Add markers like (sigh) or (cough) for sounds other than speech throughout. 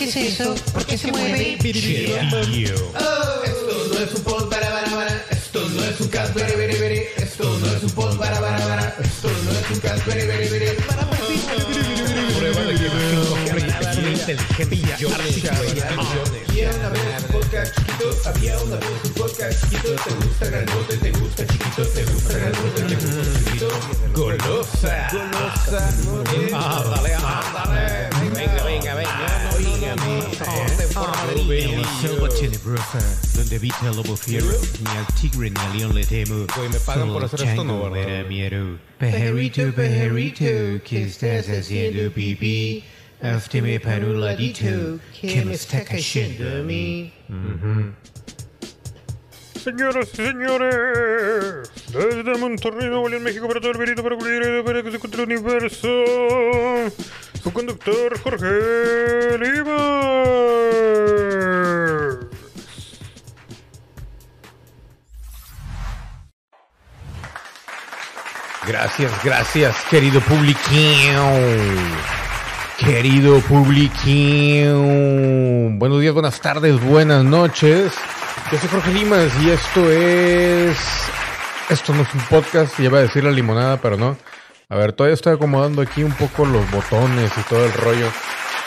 ¿Qué es eso? ¿Por qué se mueve? Oh, esto no es un pod para para para. Esto no es un cast very very. Esto no es un pod para para para. Esto no es un cast. Prueba de que Había una vez un podcast chiquito. Había una vez un podcast chiquito. Te gusta grandote, te gusta chiquito, te gusta grandote, te gusta chiquito. Golosa. Golosa. Ándale, ándale. Venga, venga, venga. En donde el lobo fiero, ni al tigre ni al león le temo. ¿me pagan por hacer esto? No, miedo. ¿qué estás haciendo, pipí? Que me está cayendo a mí. Señoras y señores, desde Monterrey, Nuevo León, México, para todo el para cualquier para que se encuentre el universo, su conductor Jorge Lima. Gracias, gracias, querido publiqueo. Querido publiqueo. Buenos días, buenas tardes, buenas noches. Yo soy Jorge Limas y esto es... Esto no es un podcast, ya iba a decir la limonada, pero no. A ver, todavía estoy acomodando aquí un poco los botones y todo el rollo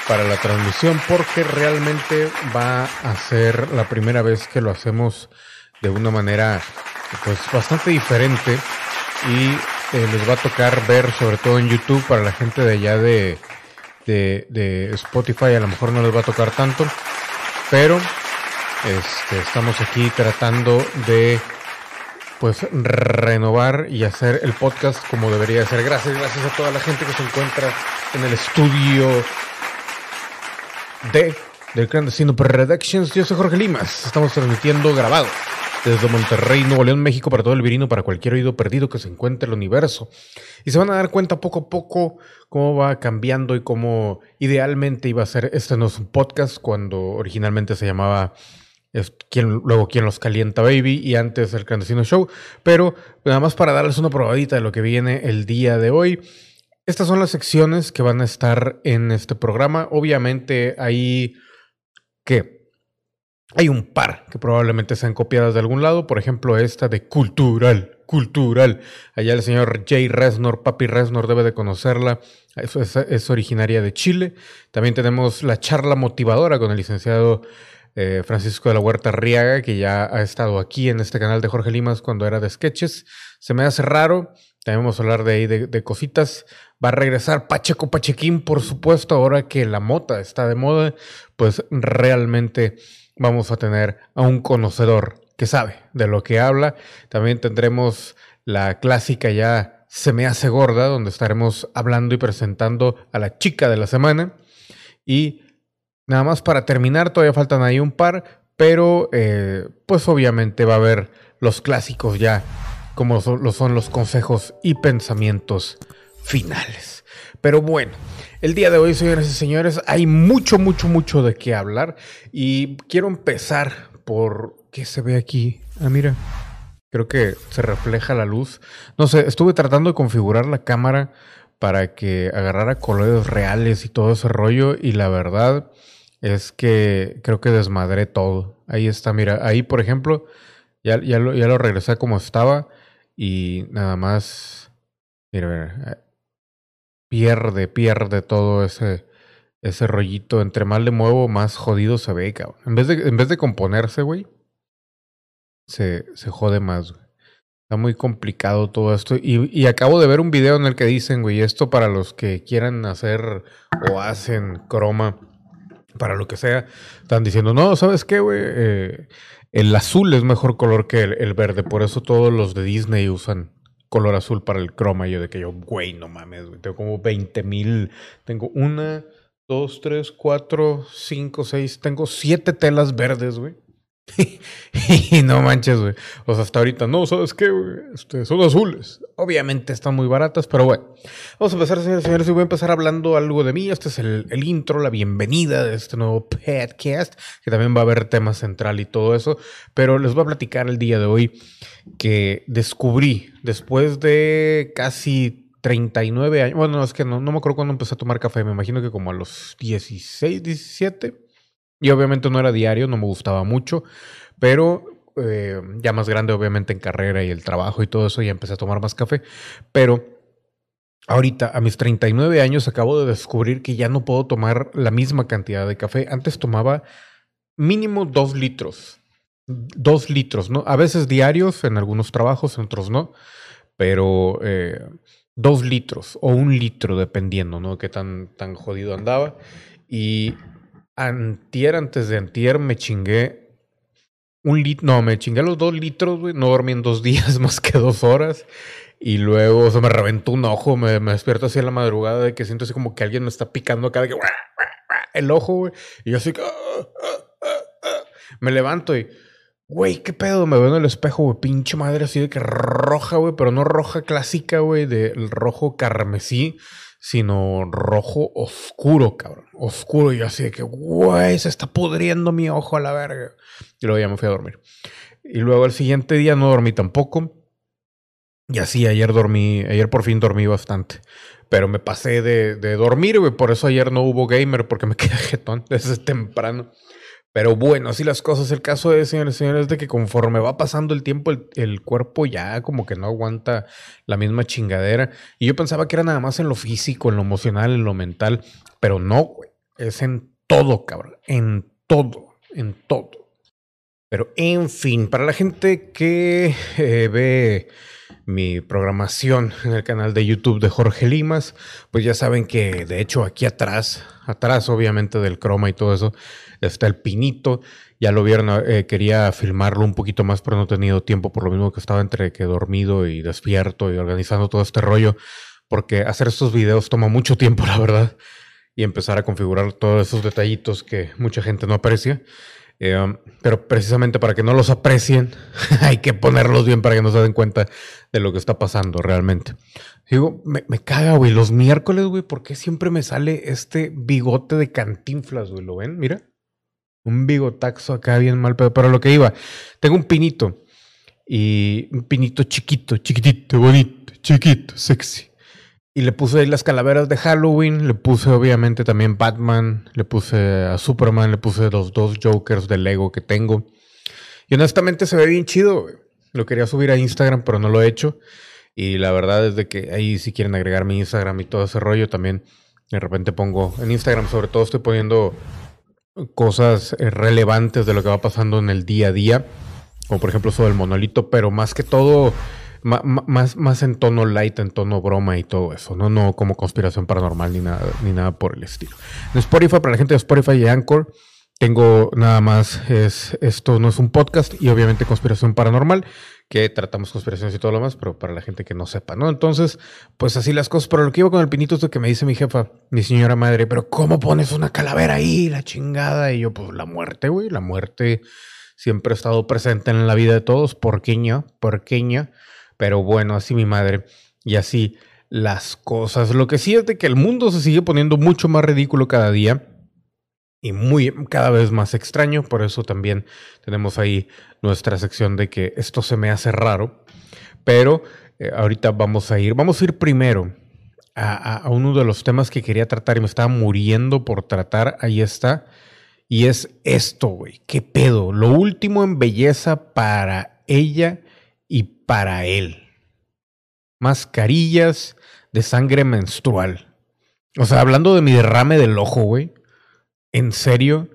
para la transmisión porque realmente va a ser la primera vez que lo hacemos de una manera pues bastante diferente. Y eh, les va a tocar ver sobre todo en YouTube para la gente de allá de, de, Spotify a lo mejor no les va a tocar tanto. Pero este, estamos aquí tratando de pues renovar y hacer el podcast como debería ser. Gracias, gracias a toda la gente que se encuentra en el estudio de del Clandestino Productions. Yo soy Jorge Limas. Estamos transmitiendo grabado desde Monterrey, Nuevo León, México, para todo el virino, para cualquier oído perdido que se encuentre en el universo. Y se van a dar cuenta poco a poco cómo va cambiando y cómo idealmente iba a ser este no es un podcast cuando originalmente se llamaba quien, luego quien los calienta baby y antes el clandestino show. Pero nada más para darles una probadita de lo que viene el día de hoy. Estas son las secciones que van a estar en este programa. Obviamente hay que hay un par que probablemente sean copiadas de algún lado. Por ejemplo esta de cultural cultural. Allá el señor Jay Resnor papi Resnor debe de conocerla. Es, es originaria de Chile. También tenemos la charla motivadora con el licenciado eh, Francisco de la Huerta Riaga, que ya ha estado aquí en este canal de Jorge Limas cuando era de sketches. Se me hace raro. También vamos a hablar de ahí de, cositas. Va a regresar Pacheco Pachequín, por supuesto, ahora que la mota está de moda, pues realmente vamos a tener a un conocedor que sabe de lo que habla. También tendremos la clásica ya Se me hace gorda, donde estaremos hablando y presentando a la chica de la semana. Y Nada más para terminar, todavía faltan ahí un par, pero eh, pues obviamente va a haber los clásicos ya, como son, son los consejos y pensamientos finales. Pero bueno, el día de hoy, señoras y señores, hay mucho, mucho, mucho de qué hablar y quiero empezar por qué se ve aquí. Ah, mira, creo que se refleja la luz. No sé, estuve tratando de configurar la cámara para que agarrara colores reales y todo ese rollo y la verdad es que creo que desmadré todo. Ahí está, mira, ahí por ejemplo, ya, ya, lo, ya lo regresé como estaba y nada más, mira, mira, pierde, pierde todo ese, ese rollito. Entre más le muevo, más jodido se ve, cabrón. En vez de, en vez de componerse, güey, se, se jode más, güey. Está muy complicado todo esto. Y, acabo de ver un video en el que dicen, güey, esto para los que quieran hacer o hacen croma para lo que sea, están diciendo, no, ¿sabes qué, güey? Eh, el azul es mejor color que el, el, verde, por eso todos los de Disney usan color azul para el croma. Y yo de que yo, güey, no mames, güey, tengo como 20 mil, tengo una, dos, tres, cuatro, cinco, seis, tengo siete telas verdes, güey. (laughs) y no manches, güey. O sea, hasta ahorita, no, ¿sabes qué? Este, son azules. Obviamente están muy baratas, pero bueno. Vamos a empezar, señores y señores, y voy a empezar hablando algo de mí. Este es el, el, intro, la bienvenida de este nuevo podcast, que también va a haber tema central y todo eso. Pero les voy a platicar el día de hoy que descubrí, después de casi 39 años, bueno, es que no, no me acuerdo cuándo empecé a tomar café, me imagino que como a los 16, 17 Y obviamente no era diario, no me gustaba mucho, pero eh, ya más grande obviamente en carrera y el trabajo y todo eso, ya empecé a tomar más café. Pero ahorita, a mis 39 años, acabo de descubrir que ya no puedo tomar la misma cantidad de café. Antes tomaba mínimo dos litros. Dos litros, ¿no? A veces diarios, en algunos trabajos, en otros no. Pero eh, dos litros o un litro, dependiendo, ¿no? Qué tan, tan jodido andaba. Y antier, antes de antier, me chingué un litro, no, me chingué los dos litros, güey. No dormí en dos (laughs) días más que dos horas. Y luego se me reventó un ojo, me, me despierto así en la madrugada de que siento así como que alguien me está picando acá de que el ojo, güey. Y yo así ah, ah, ah, me levanto y, güey, qué pedo, me veo en el espejo, güey, pinche madre así de que roja, güey, pero no roja clásica, güey, del rojo carmesí, sino rojo oscuro, cabrón. Oscuro. Y yo así de que, güey, se está pudriendo mi ojo a la verga. Y luego ya me fui a dormir. Y luego el siguiente día no dormí tampoco. Y así, ayer dormí, ayer por fin dormí bastante. Pero me pasé de, de dormir, güey. Por eso ayer no hubo gamer, porque me (laughs) quedé jetón desde temprano. Pero bueno, así las cosas. El caso es, señores señores, de que conforme va pasando el tiempo, el, el, cuerpo ya como que no aguanta la misma chingadera. Y yo pensaba que era nada más en lo físico, en lo emocional, en lo mental. Pero no, güey. Es en todo, cabrón. En todo. En todo. Pero en fin, para la gente que eh, ve mi programación en el canal de YouTube de Jorge Limas, pues ya saben que de hecho aquí atrás, atrás obviamente del croma y todo eso, está el pinito. Ya lo vieron, eh, quería filmarlo un poquito más, pero no he tenido tiempo, por lo mismo que estaba entre que dormido y despierto y organizando todo este rollo, porque hacer estos videos toma mucho tiempo, (laughs) la verdad, y empezar a configurar todos esos detallitos que mucha gente no aprecia. Um, pero precisamente para que no los aprecien, (laughs) hay que ponerlos bien para que no se den cuenta de lo que está pasando realmente. Digo, me, caga, güey, los miércoles, güey, ¿por qué siempre me sale este bigote de cantinflas, güey? ¿Lo ven? Mira. Un bigotaxo acá bien mal, pero, pero lo que iba, tengo un pinito y un pinito chiquito, chiquitito, bonito, chiquito, sexy. Y le puse ahí las calaveras de Halloween, le puse obviamente también Batman, le puse a Superman, le puse los dos Jokers de Lego que tengo. Y honestamente se ve bien chido. Lo quería subir a Instagram, pero no lo he hecho. Y la verdad es de que ahí si quieren agregar mi Instagram y todo ese rollo también, de repente pongo en Instagram, sobre todo estoy poniendo cosas eh, relevantes de lo que va pasando en el día a día, como por ejemplo sobre el monolito, pero más que todo, más, más en tono light, en tono broma y todo eso, no, no como conspiración paranormal ni nada, ni nada por el estilo. En Spotify, para la gente de Spotify y Anchor, tengo nada más, es, esto no es un podcast y obviamente conspiración paranormal, que tratamos conspiraciones y todo lo más, pero para la gente que no sepa, ¿no? Entonces, pues así las cosas. Pero lo que iba con el pinito es lo que me dice mi jefa, mi señora madre, pero ¿cómo pones una calavera ahí, la chingada? Y yo, pues la muerte, güey, la muerte siempre ha estado presente en la vida de todos, porqueña, porqueña, pero bueno, así mi madre, y así las cosas. Lo que sí es de que el mundo se sigue poniendo mucho más ridículo cada día y muy cada vez más extraño. Por eso también tenemos ahí nuestra sección de que esto se me hace raro. Pero eh, ahorita vamos a ir, vamos a ir primero a, a, uno de los temas que quería tratar y me estaba muriendo por tratar. Ahí está. Y es esto, güey. ¿Qué pedo? Lo último en belleza para ella para él. Mascarillas de sangre menstrual. O sea, hablando de mi derrame del ojo, güey en serio.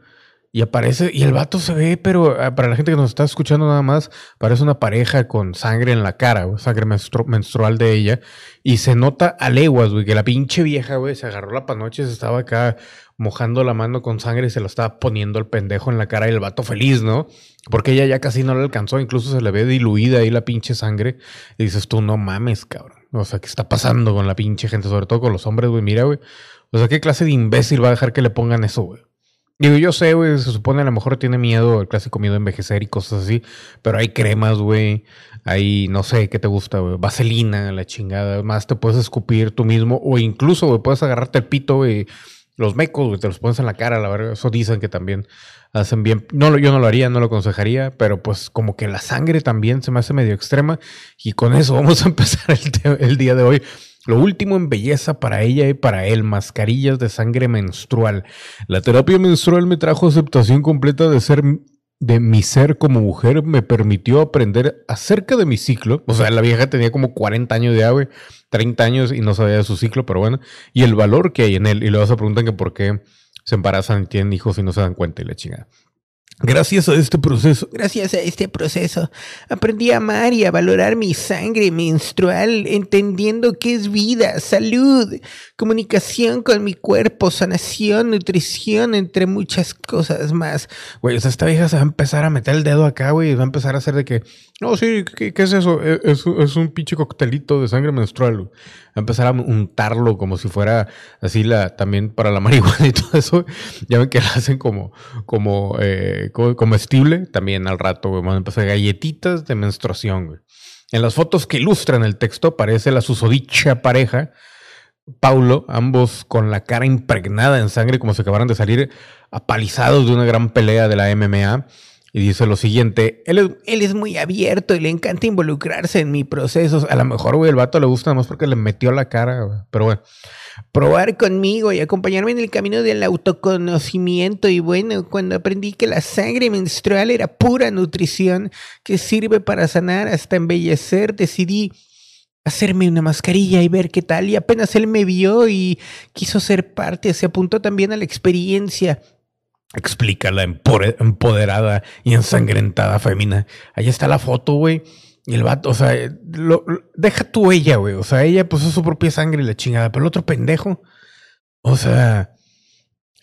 Y aparece, y el vato se ve, pero ah, para la gente que nos está escuchando nada más, parece una pareja con sangre en la cara, sangre menstru menstrual de ella. Y se nota a leguas, güey, que la pinche vieja, güey, se agarró la panoche, se estaba acá mojando la mano con sangre y se lo estaba poniendo el pendejo en la cara y el vato feliz, ¿no? Porque ella ya casi no le alcanzó, incluso se le ve diluida ahí la pinche sangre. Y dices tú, no mames, cabrón. O sea, ¿qué está pasando con la pinche gente? Sobre todo con los hombres, güey. Mira, güey. O sea, ¿qué clase de imbécil va a dejar que le pongan eso, güey? Digo, yo sé, güey, se supone a lo mejor tiene miedo, el clásico miedo a envejecer y cosas así, pero hay cremas, güey, hay, no sé, ¿qué te gusta, güey? Vaselina, la chingada, más te puedes escupir tú mismo, o incluso, güey, puedes agarrarte el pito, güey, los mecos, te los pones en la cara, la verdad, eso dicen que también hacen bien. No, yo no lo haría, no lo aconsejaría, pero pues como que la sangre también se me hace medio extrema, y con eso (laughs) vamos a empezar el, el día de hoy. Lo último en belleza para ella y para él, mascarillas de sangre menstrual. La terapia menstrual me trajo aceptación completa de ser de mi ser como mujer, me permitió aprender acerca de mi ciclo. O sea, la vieja tenía como 40 años de ave, 30 años y no sabía de su ciclo, pero bueno, y el valor que hay en él. Y luego se preguntan que por qué se embarazan y tienen hijos y no se dan cuenta y la chingada. Gracias a este proceso, Gracias a este proceso, aprendí a amar y a valorar mi sangre menstrual, entendiendo que es vida, salud, comunicación con mi cuerpo, sanación, nutrición, entre muchas cosas más. güey, o sea, esta vieja se va a empezar a meter el dedo acá, güey, y va a empezar a hacer de que, no, sí, ¿qué, qué es eso? E, Es, es un pinche coctelito de sangre menstrual, güey. A empezar a untarlo como si fuera así la, también para la (laughs) marihuana y todo eso. Ya ven que la hacen como, como, eh, co- comestible, también al rato, güey, van a empezar galletitas de menstruación, güey. En las fotos que ilustran el texto aparece la susodicha pareja, Paulo, ambos con la cara impregnada en sangre como si acabaran de salir apalizados de una gran pelea de la MMA. Y dice lo siguiente, él es, Él es muy abierto y le encanta involucrarse en mi proceso. a lo mejor, güey, el vato le gusta más porque le metió la cara. Pero bueno, probar conmigo y acompañarme en el camino del autoconocimiento. Y bueno, cuando aprendí que la sangre menstrual era pura nutrición que sirve para sanar hasta embellecer, decidí hacerme una mascarilla y ver qué tal. Y apenas él me vio y quiso ser parte, se apuntó también a la experiencia. Explica la empoderada y ensangrentada femina. Ahí está la foto, güey. Y el vato, o sea, eh, lo- deja tú ella, güey. O sea, ella es su propia sangre y la chingada. Pero el otro pendejo, o sea,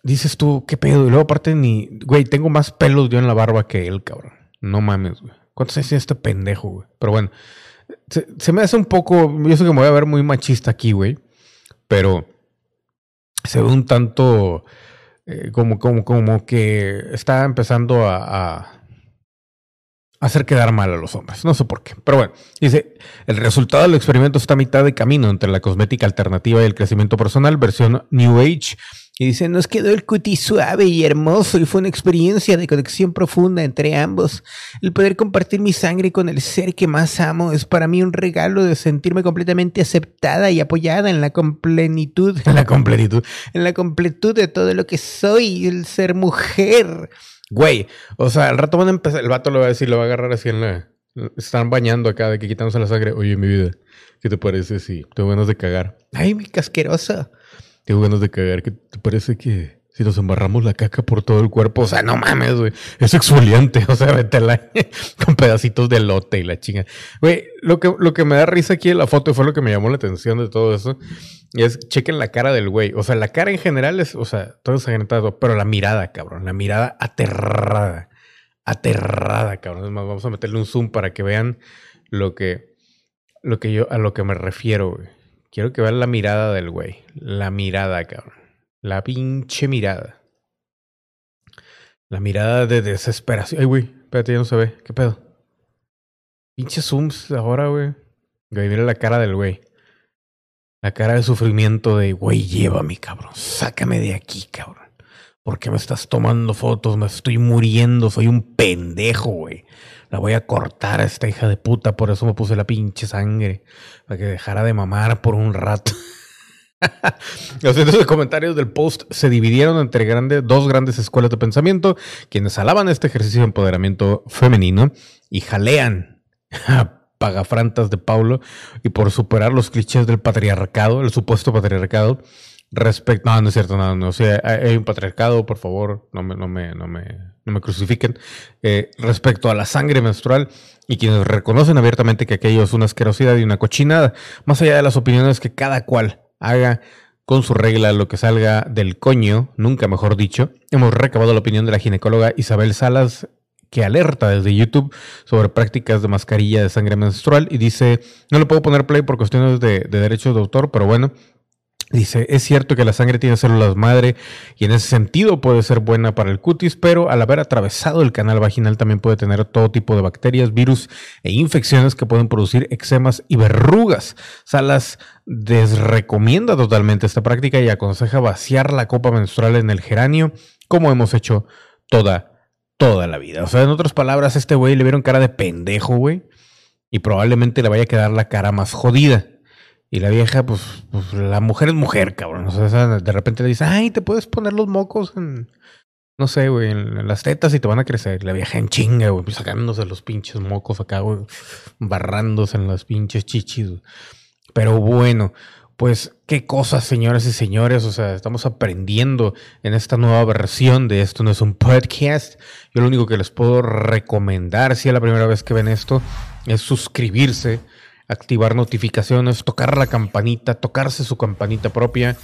dices tú, ¿qué pedo? Y luego aparte ni, güey, tengo más pelos yo en la barba que él, cabrón. No mames, güey. ¿Cuántos años tiene este pendejo, güey? Pero bueno, se, se me hace un poco, yo sé que me voy a ver muy machista aquí, güey. Pero se ve un tanto eh, como, como, como que está empezando a, a hacer quedar mal a los hombres. No sé por qué. Pero bueno, dice, el resultado del experimento está a mitad de camino entre la cosmética alternativa y el crecimiento personal, versión New Age. Y dice, nos quedó el cutis suave y hermoso y fue una experiencia de conexión profunda entre ambos. El poder compartir mi sangre con el ser que más amo es para mí un regalo de sentirme completamente aceptada y apoyada en la completitud, En la completitud. en la completud de todo lo que soy, el ser mujer. Güey, o sea, al rato van a empezar, el vato lo va a decir, lo va a agarrar así en la... Están bañando acá de que quitándose la sangre. Oye, mi vida, ¿qué te parece si tengo ganas de cagar? Ay, mi casqueroso. Tengo ganas de cagar. ¿Qué te parece que si nos embarramos la caca por todo el cuerpo? O sea, no mames, güey. Es exfoliante. (laughs) O sea, métela (laughs) con pedacitos de lote y la chinga. Güey, lo que, lo que me da risa aquí en la foto fue lo que me llamó la atención de todo eso. Es, chequen la cara del güey. O sea, la cara en general es, o sea, todo ensangrentado. Pero la mirada, cabrón. La mirada aterrada. Aterrada, cabrón. Es más, vamos a meterle un zoom para que vean lo que, lo que yo, a lo que me refiero, güey. Quiero que vean la mirada del güey. La mirada, cabrón. La pinche mirada. La mirada de desesperación. Ay, güey, espérate, ya no se ve. ¿Qué pedo? Pinche zooms ahora, güey. Güey, mira la cara del güey. La cara de sufrimiento de, güey, llévame, cabrón. Sácame de aquí, cabrón. ¿Por qué me estás tomando fotos? Me estoy muriendo. Soy un pendejo, güey. La voy a cortar a esta hija de puta. Por eso me puse la pinche sangre. Para que dejara de mamar por un rato. (laughs) Los cientos comentarios del post se dividieron entre grandes, dos grandes escuelas de pensamiento, quienes alaban este ejercicio de empoderamiento femenino y jalean (laughs) pagafrantas de Paulo y por superar los clichés del patriarcado, el supuesto patriarcado, respecto... No, no es cierto, no, no, o sea, hay un patriarcado, por favor, no me, no me, no me, no me crucifiquen, eh, respecto a la sangre menstrual y quienes reconocen abiertamente que aquello es una asquerosidad y una cochinada, más allá de las opiniones que cada cual haga con su regla lo que salga del coño, nunca mejor dicho, hemos recabado la opinión de la ginecóloga Isabel Salas, que alerta desde YouTube sobre prácticas de mascarilla de sangre menstrual y dice, no le puedo poner play por cuestiones de derechos de autor, pero bueno, Dice, es cierto que la sangre tiene células madre y en ese sentido puede ser buena para el cutis, pero al haber atravesado el canal vaginal también puede tener todo tipo de bacterias, virus e infecciones que pueden producir eczemas y verrugas. Salas desrecomienda totalmente esta práctica y aconseja vaciar la copa menstrual en el geranio, como hemos hecho toda, toda la vida. O sea, en otras palabras, a este güey le vieron cara de pendejo, güey, y probablemente le vaya a quedar la cara más jodida. Y la vieja, pues, pues, la mujer es mujer, cabrón. O sea, de repente le dice, ay, te puedes poner los mocos en, no sé, güey, en, las tetas y te van a crecer. La vieja en chinga, güey, pues, sacándose los pinches mocos acá, güey, barrándose en las pinches chichis. Pero bueno, pues qué cosas, señoras y señores. O sea, estamos aprendiendo en esta nueva versión de esto no es un podcast. Yo lo único que les puedo recomendar, si es la primera vez que ven esto, es suscribirse, activar notificaciones, tocar la campanita, tocarse su campanita propia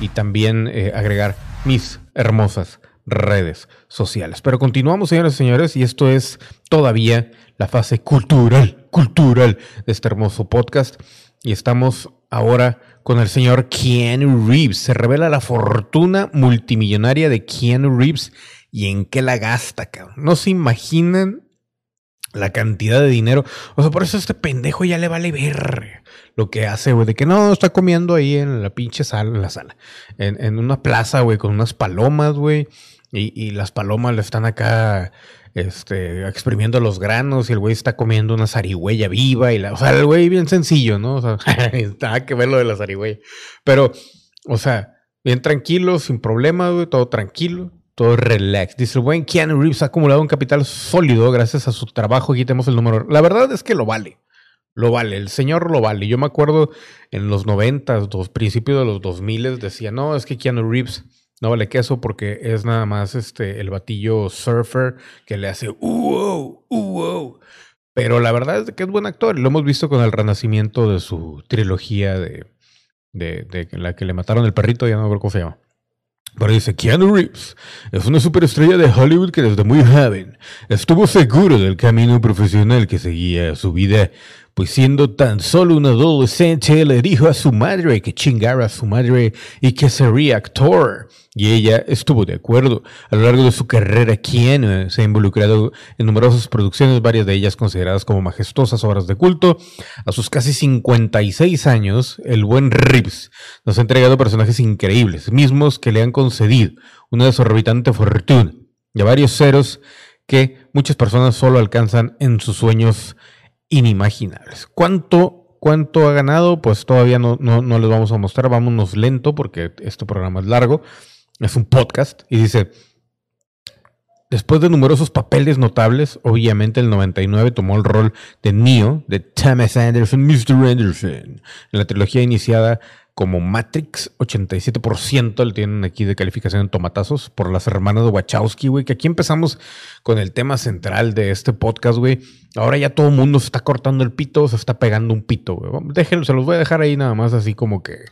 y también eh, agregar mis hermosas redes sociales. Pero continuamos, señoras y señores, y esto es todavía la fase cultural, cultural de este hermoso podcast. Y estamos ahora con el señor Keanu Reeves. Se revela la fortuna multimillonaria de Keanu Reeves y en qué la gasta, cabrón. No se imaginan la cantidad de dinero. O sea, por eso este pendejo ya le vale ver lo que hace, güey, de que no, está comiendo ahí en la pinche sala, en la sala, en, una plaza, güey, con unas palomas, güey. Y, las palomas le están acá, este, exprimiendo los granos y el güey está comiendo una zarigüeya viva y la, o sea, el güey bien sencillo, ¿no? O sea, (laughs) que ver lo de la zarigüeya. Pero, o sea, bien tranquilo, sin problema, güey, todo tranquilo, todo relax. Dice el buen Keanu Reeves ha acumulado un capital sólido gracias a su trabajo. Aquí tenemos el número. La verdad es que lo vale. Lo vale, el señor lo vale. Yo me acuerdo en los 90, los principios de los 2000 decía, no, es que Keanu Reeves no vale queso porque es nada más este el batillo surfer que le hace uh, uh, Pero la verdad es que es buen actor. Lo hemos visto con el renacimiento de su trilogía de, de, la que le mataron el perrito, ya no recuerdo cómo se llama. Pero dice, Keanu Reeves es una superestrella de Hollywood que desde muy joven estuvo seguro del camino profesional que seguía su vida, pues siendo tan solo un adolescente le dijo a su madre que chingara a su madre y que sería actor. Y ella estuvo de acuerdo. A lo largo de su carrera, Keanu se ha involucrado en numerosas producciones, varias de ellas consideradas como majestuosas obras de culto. A sus casi 56 años, el buen Reeves nos ha entregado personajes increíbles, mismos que le han concedido una desorbitante fortuna y a varios ceros que muchas personas solo alcanzan en sus sueños inimaginables. ¿Cuánto, cuánto ha ganado? Pues todavía no, no, no les vamos a mostrar. Vámonos lento porque este programa es largo. Es un podcast. Y dice, después de numerosos papeles notables, obviamente el 99 tomó el rol de Neo, de Thomas Anderson, Mr. Anderson, en la trilogía iniciada como Matrix, 87% le tienen aquí de calificación en tomatazos por las hermanas de Wachowski, güey, que aquí empezamos con el tema central de este podcast, güey. Ahora ya todo el mundo se está cortando el pito, se está pegando un pito, güey. Déjenlo, se los voy a dejar ahí nada más así como que eh,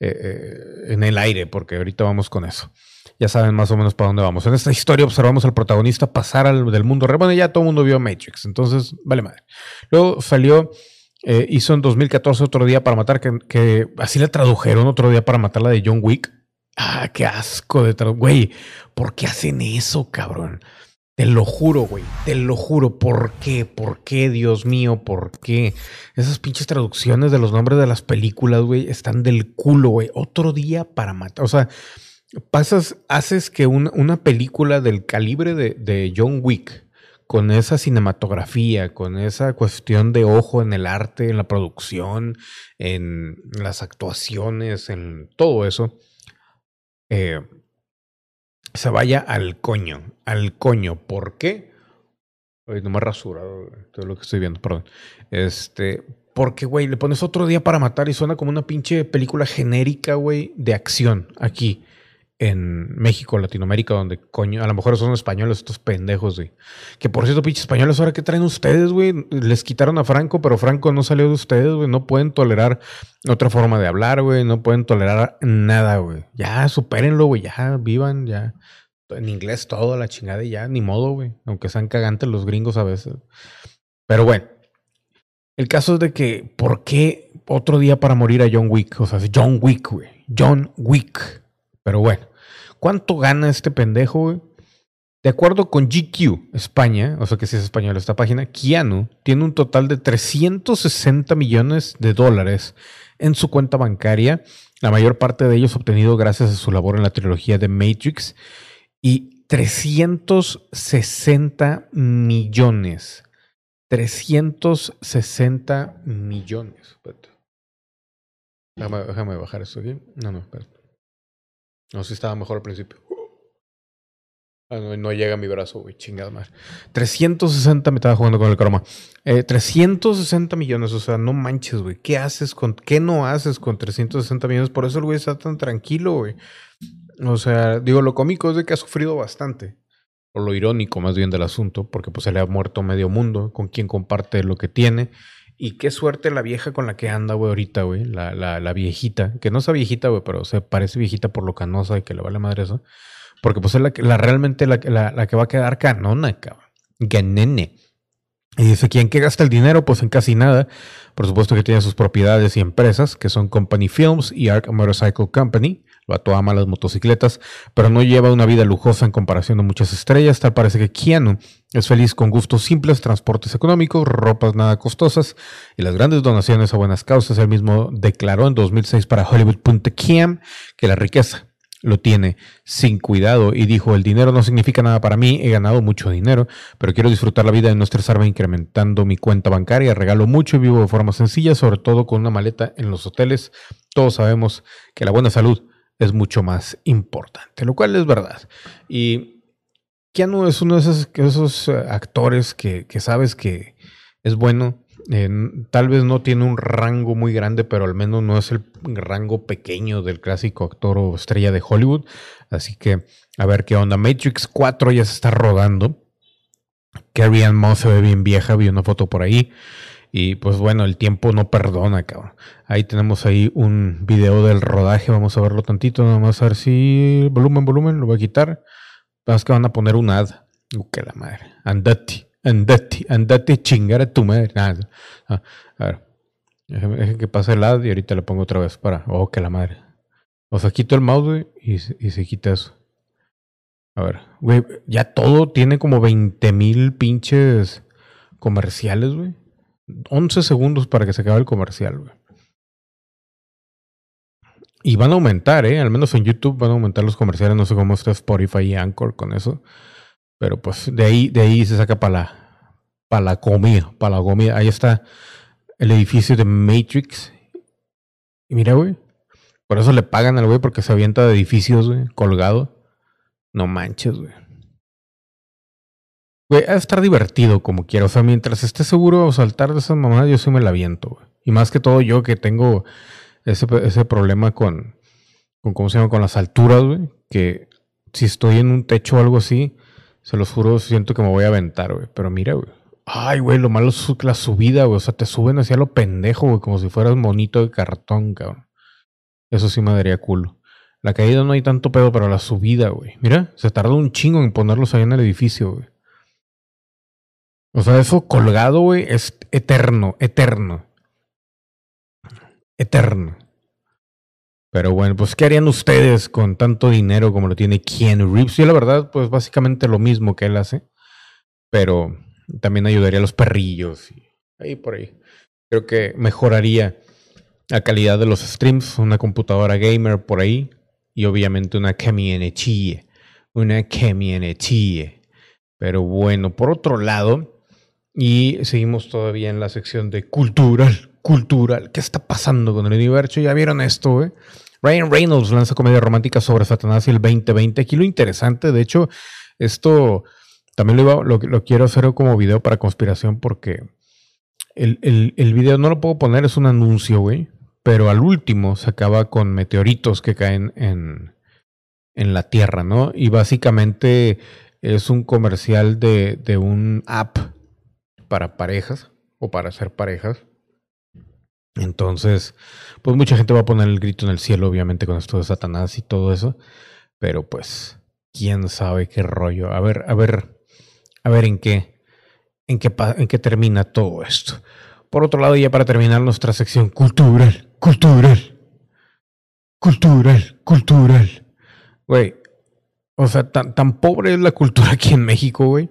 eh, en el aire, porque ahorita vamos con eso. Ya saben más o menos para dónde vamos. En esta historia observamos al protagonista pasar al, del mundo real. Bueno, ya todo el mundo vio Matrix, entonces vale madre. Luego salió eh, hizo en 2014 otro día para matar, que, así le tradujeron otro día para matar la de John Wick. Ah, qué asco de traducción. Güey, ¿por qué hacen eso, cabrón? Te lo juro, güey. Te lo juro. ¿Por qué? ¿Por qué, Dios mío? ¿Por qué? Esas pinches traducciones de los nombres de las películas, güey, están del culo, güey. Otro día para matar. O sea, pasas, haces que una película del calibre de, de John Wick con esa cinematografía, con esa cuestión de ojo en el arte, en la producción, en las actuaciones, en todo eso, eh, se vaya al coño, al coño. ¿Por qué? Ay, no me he rasurado todo lo que estoy viendo, perdón. Este, porque, güey, le pones otro día para matar y suena como una pinche película genérica, güey, de acción aquí en México, Latinoamérica, donde coño, a lo mejor son españoles estos pendejos, güey. Que por cierto, pinches españoles, ahora que traen ustedes, güey, les quitaron a Franco, pero Franco no salió de ustedes, güey. No pueden tolerar otra forma de hablar, güey. No pueden tolerar nada, güey. Ya, supérenlo, güey. Ya, vivan, ya. En inglés todo, la chingada y ya, ni modo, güey. Aunque sean cagantes los gringos a veces. Pero bueno, el caso es de que, ¿por qué otro día para morir a John Wick? O sea, John Wick, güey. John Wick. Pero bueno. ¿Cuánto gana este pendejo? De acuerdo con GQ España, o sea que si es español esta página, Keanu tiene un total de 360 millones de dólares en su cuenta bancaria, la mayor parte de ellos obtenido gracias a su labor en la trilogía de Matrix, y 360 millones. 360 millones. Déjame bajar esto aquí. No, no, espera. No, sí estaba mejor al principio. Ah, no, no llega a mi brazo, güey, chingada madre. 360 me estaba jugando con el croma. Eh, 360 millones, o sea, no manches, güey. ¿Qué haces con, qué no haces con 360 millones? Por eso el güey está tan tranquilo, güey. O sea, digo, lo cómico es de que ha sufrido bastante. O lo irónico más bien del asunto, porque pues se le ha muerto medio mundo con quien comparte lo que tiene. Y qué suerte la vieja con la que anda, güey, ahorita, güey. La, la, viejita. Que no es viejita, güey, pero se parece viejita por lo canosa y que le vale madre eso. Porque pues es la, la realmente la, la, que va a quedar canona, cabrón. Ganene. Y dice, ¿quién que gasta el dinero? Pues en casi nada. Por supuesto que tiene sus propiedades y empresas, que son Company Films y Arc Motorcycle Company. El vato ama las motocicletas, pero no lleva una vida lujosa en comparación a muchas estrellas. Tal parece que Keanu es feliz con gustos simples, transportes económicos, ropas nada costosas y las grandes donaciones a buenas causas. Él mismo declaró en 2006 para Hollywood.com que la riqueza lo tiene sin cuidado y dijo, el dinero no significa nada para mí, he ganado mucho dinero, pero quiero disfrutar la vida y no estresarme incrementando mi cuenta bancaria, regalo mucho y vivo de forma sencilla, sobre todo con una maleta en los hoteles. Todos sabemos que la buena salud es mucho más importante, lo cual es verdad. Y Keanu es uno de esos, esos eh, actores que, que sabes que es bueno. tal vez no tiene un rango muy grande, pero al menos no es el rango pequeño del clásico actor o estrella de Hollywood. Así que a ver qué onda. Matrix 4 ya se está rodando. Carrie Ann Moss se ve bien vieja, vi una foto por ahí. Y pues bueno, el tiempo no perdona, cabrón. Ahí tenemos ahí un video del rodaje. Vamos a verlo tantito, nada más a ver si volumen, volumen, lo voy a quitar. Es que van a poner un ad. Uh, que la madre. Andate, andate, andate, chingar a tu madre. Ah, a ver. Déjeme, deje que pase el ad y ahorita le pongo otra vez para. Oh, que la madre. O sea, quito el mouse y, y se quita eso. A ver, güey, ya todo tiene como 20 mil pinches comerciales, güey. 11 segundos para que se acabe el comercial, güey. Y van a aumentar, ¿eh? Al menos en YouTube van a aumentar los comerciales. No sé cómo está Spotify y Anchor con eso. Pero pues de ahí, de ahí se saca para la, para la comida, para la comida. Ahí está el edificio de Matrix. Y mira, güey. Por eso le pagan al güey porque se avienta de edificios, güey, colgado. No manches, güey. Güey, ha de estar divertido como quiera. O sea, mientras esté seguro saltar de esas mamadas, yo sí me la aviento, güey. Y más que todo yo que tengo ese, ese problema con, con, ¿cómo se llama? Con las alturas, güey. Que si estoy en un techo o algo así, se los juro, siento que me voy a aventar, güey. Pero mira, güey. Ay, güey, lo malo es la subida, güey. O sea, te suben hacia lo pendejo, güey. Como si fueras monito de cartón, cabrón. Eso sí me daría culo. La caída no hay tanto pedo, pero la subida, güey. Mira, se tardó un chingo en ponerlos ahí en el edificio, güey. O sea, eso colgado, güey, es eterno, eterno. Eterno. Pero bueno, pues, ¿qué harían ustedes con tanto dinero como lo tiene Keanu Reeves? Yo, la verdad, pues, básicamente lo mismo que él hace. Pero también ayudaría a los perrillos y ahí por ahí. Creo que mejoraría la calidad de los streams, una computadora gamer por ahí y obviamente una camionetilla, una camionetilla. Pero bueno, por otro lado, y seguimos todavía en la sección de cultural, cultural. ¿Qué está pasando con el universo? ¿Ya vieron esto, güey? Ryan Reynolds lanza comedia romántica sobre Satanás y el 2020. Aquí lo interesante, de hecho, esto también lo quiero hacer como video para conspiración porque el, el, el video no lo puedo poner, es un anuncio, güey. Pero al último se acaba con meteoritos que caen en, en la Tierra, ¿no? Y básicamente es un comercial de, de un app para parejas o para hacer parejas. Entonces, pues mucha gente va a poner el grito en el cielo, obviamente, con esto de Satanás y todo eso. Pero pues, quién sabe qué rollo. A ver, a ver, a ver en qué, en qué, en qué termina todo esto. Por otro lado, ya para terminar nuestra sección cultural, cultural, cultural, cultural. Güey, o sea, tan, tan pobre es la cultura aquí en México, güey.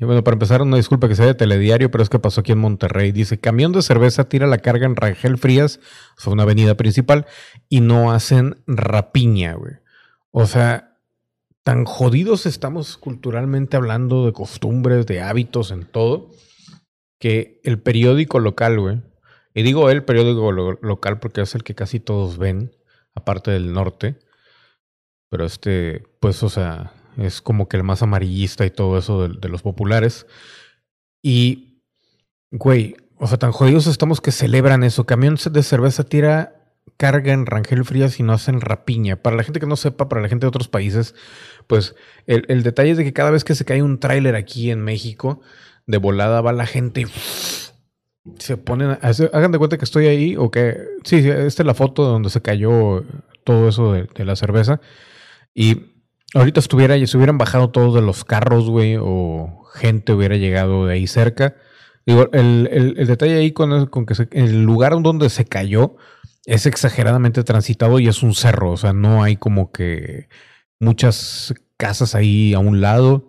Y bueno, para empezar, una disculpa que sea de telediario, pero es que pasó aquí en Monterrey. Dice, camión de cerveza tira la carga en Rangel Frías, o sea, una avenida principal, y no hacen rapiña, güey. O sea, tan jodidos estamos culturalmente hablando de costumbres, de hábitos, en todo, que el periódico local, güey, Y digo el periódico lo- local porque es el que casi todos ven, aparte del norte. Pero este, pues, o sea, es como que el más amarillista y todo eso de, los populares. Y, güey, o sea, tan jodidos estamos que celebran eso. Camión de cerveza tira carga en Rangel Frías y no hacen rapiña. Para la gente que no sepa, para la gente de otros países, pues el, el detalle es de que cada vez que se cae un tráiler aquí en México, de volada va la gente se ponen, a- hagan de cuenta que estoy ahí o que, sí, sí, esta es la foto donde se cayó todo eso de, de la cerveza y ahorita estuviera, se hubieran bajado todos los carros, güey, o gente hubiera llegado de ahí cerca. Digo, el, el- detalle ahí con, con que se- el lugar donde se cayó es exageradamente transitado y es un cerro, o sea, no hay como que muchas casas ahí a un lado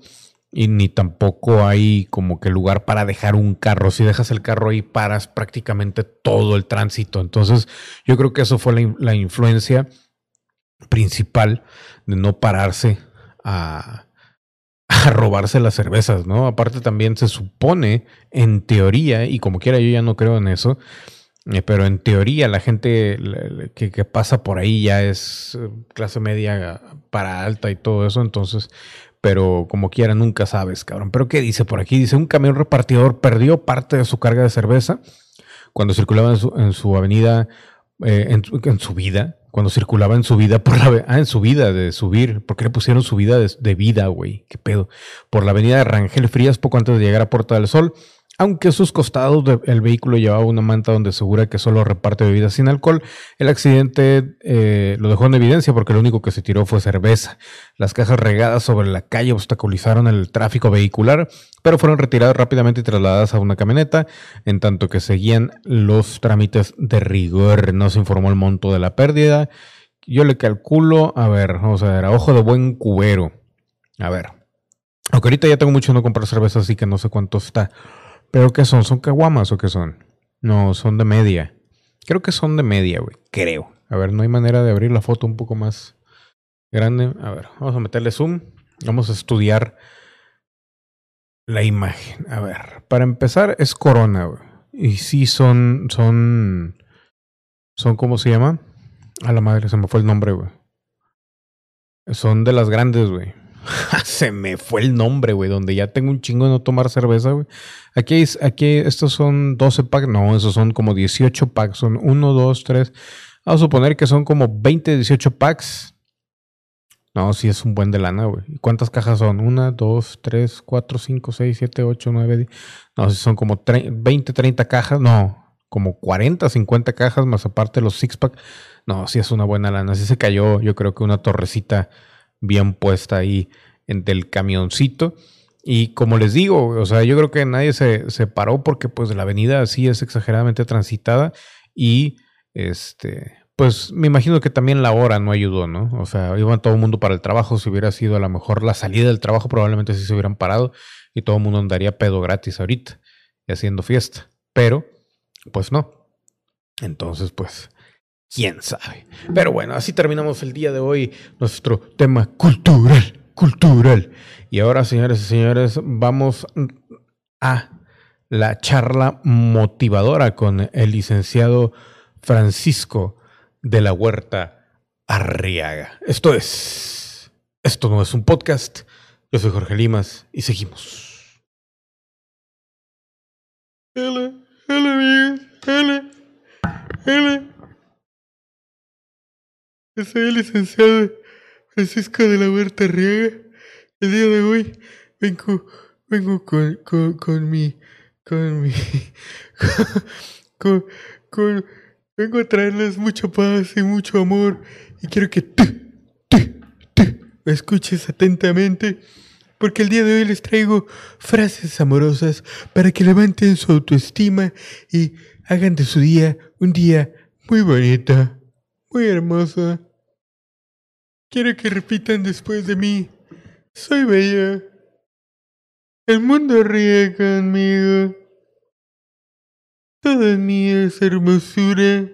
y ni tampoco hay como que lugar para dejar un carro. Si dejas el carro ahí, paras prácticamente todo el tránsito. Entonces, yo creo que eso fue la, la influencia principal de no pararse a, robarse las cervezas, ¿no? Aparte también se supone, en teoría, y como quiera yo ya no creo en eso, eh, pero en teoría la gente que, pasa por ahí ya es eh, clase media para alta y todo eso, entonces, pero como quiera nunca sabes, cabrón. Pero ¿qué dice por aquí? Dice, un camión repartidor perdió parte de su carga de cerveza cuando circulaba en su, en su avenida, eh, en su vida, cuando circulaba en su vida por la... Ah, en su vida de subir. ¿Por qué le pusieron su vida de, de vida, güey? ¿Qué pedo? Por la avenida de Rangel Frías poco antes de llegar a Puerta del Sol. Aunque a sus costados el vehículo llevaba una manta donde asegura que solo reparte bebidas sin alcohol, el accidente eh, lo dejó en evidencia porque lo único que se tiró fue cerveza. Las cajas regadas sobre la calle obstaculizaron el tráfico vehicular, pero fueron retiradas rápidamente y trasladadas a una camioneta, en tanto que seguían los trámites de rigor. No se informó el monto de la pérdida. Yo le calculo, a ver, vamos a ver, a ojo de buen cubero. A ver. Aunque ahorita ya tengo mucho no comprar cerveza, así que no sé cuánto está. ¿Pero qué son? ¿Son caguamas o qué son? No, son de media. Creo que son de media, güey. Creo. A ver, no hay manera de abrir la foto un poco más grande. A ver, vamos a meterle zoom. Vamos a estudiar la imagen. A ver, para empezar es Corona, güey. Y sí son, son, son, ¿cómo se llama? A la madre, se me fue el nombre, güey. Son de las grandes, güey. (laughs) se me fue el nombre, güey, donde ya tengo un chingo de no tomar cerveza, güey. Aquí, aquí estos son 12 packs, no, esos son como 18 packs, son 1, 2, 3. Vamos a suponer que son como 20, 18 packs. No, sí es un buen de lana, güey. ¿Y cuántas cajas son? 1, 2, 3, 4, 5, 6, 7, 8, 9, 10. No, sí son como tre- 20, 30 cajas. No, como 40, 50 cajas más aparte los six pack. No, sí es una buena lana. Sí se cayó, yo creo que una torrecita bien puesta ahí del camioncito. Y como les digo, o sea, yo creo que nadie se, se paró porque pues la avenida sí es exageradamente transitada y este, pues me imagino que también la hora no ayudó, ¿no? O sea, iban todo el mundo para el trabajo, si hubiera sido a lo mejor la salida del trabajo, probablemente sí se hubieran parado y todo el mundo andaría pedo gratis ahorita y haciendo fiesta. Pero, pues no. Entonces, pues, quién sabe. Pero bueno, así terminamos el día de hoy nuestro tema cultural, cultural. Y ahora, señores y señores, vamos a la charla motivadora con el licenciado Francisco de la Huerta Arriaga. Esto es, esto no es un podcast. Yo soy Jorge Limas y seguimos. Hola, hola amigos, hola. Soy el licenciado Francisco de la Huerta Arriaga. El día de hoy vengo, vengo con, con, con mi, con mi, (laughs) con, con, vengo a traerles mucha paz y mucho amor y quiero que tú, tú, tú me escuches atentamente porque el día de hoy les traigo frases amorosas para que levanten su autoestima y hagan de su día un día muy bonito, muy hermoso. Quiero que repitan después de mí. Soy bella. El mundo ríe conmigo. Todo en mí es hermosura.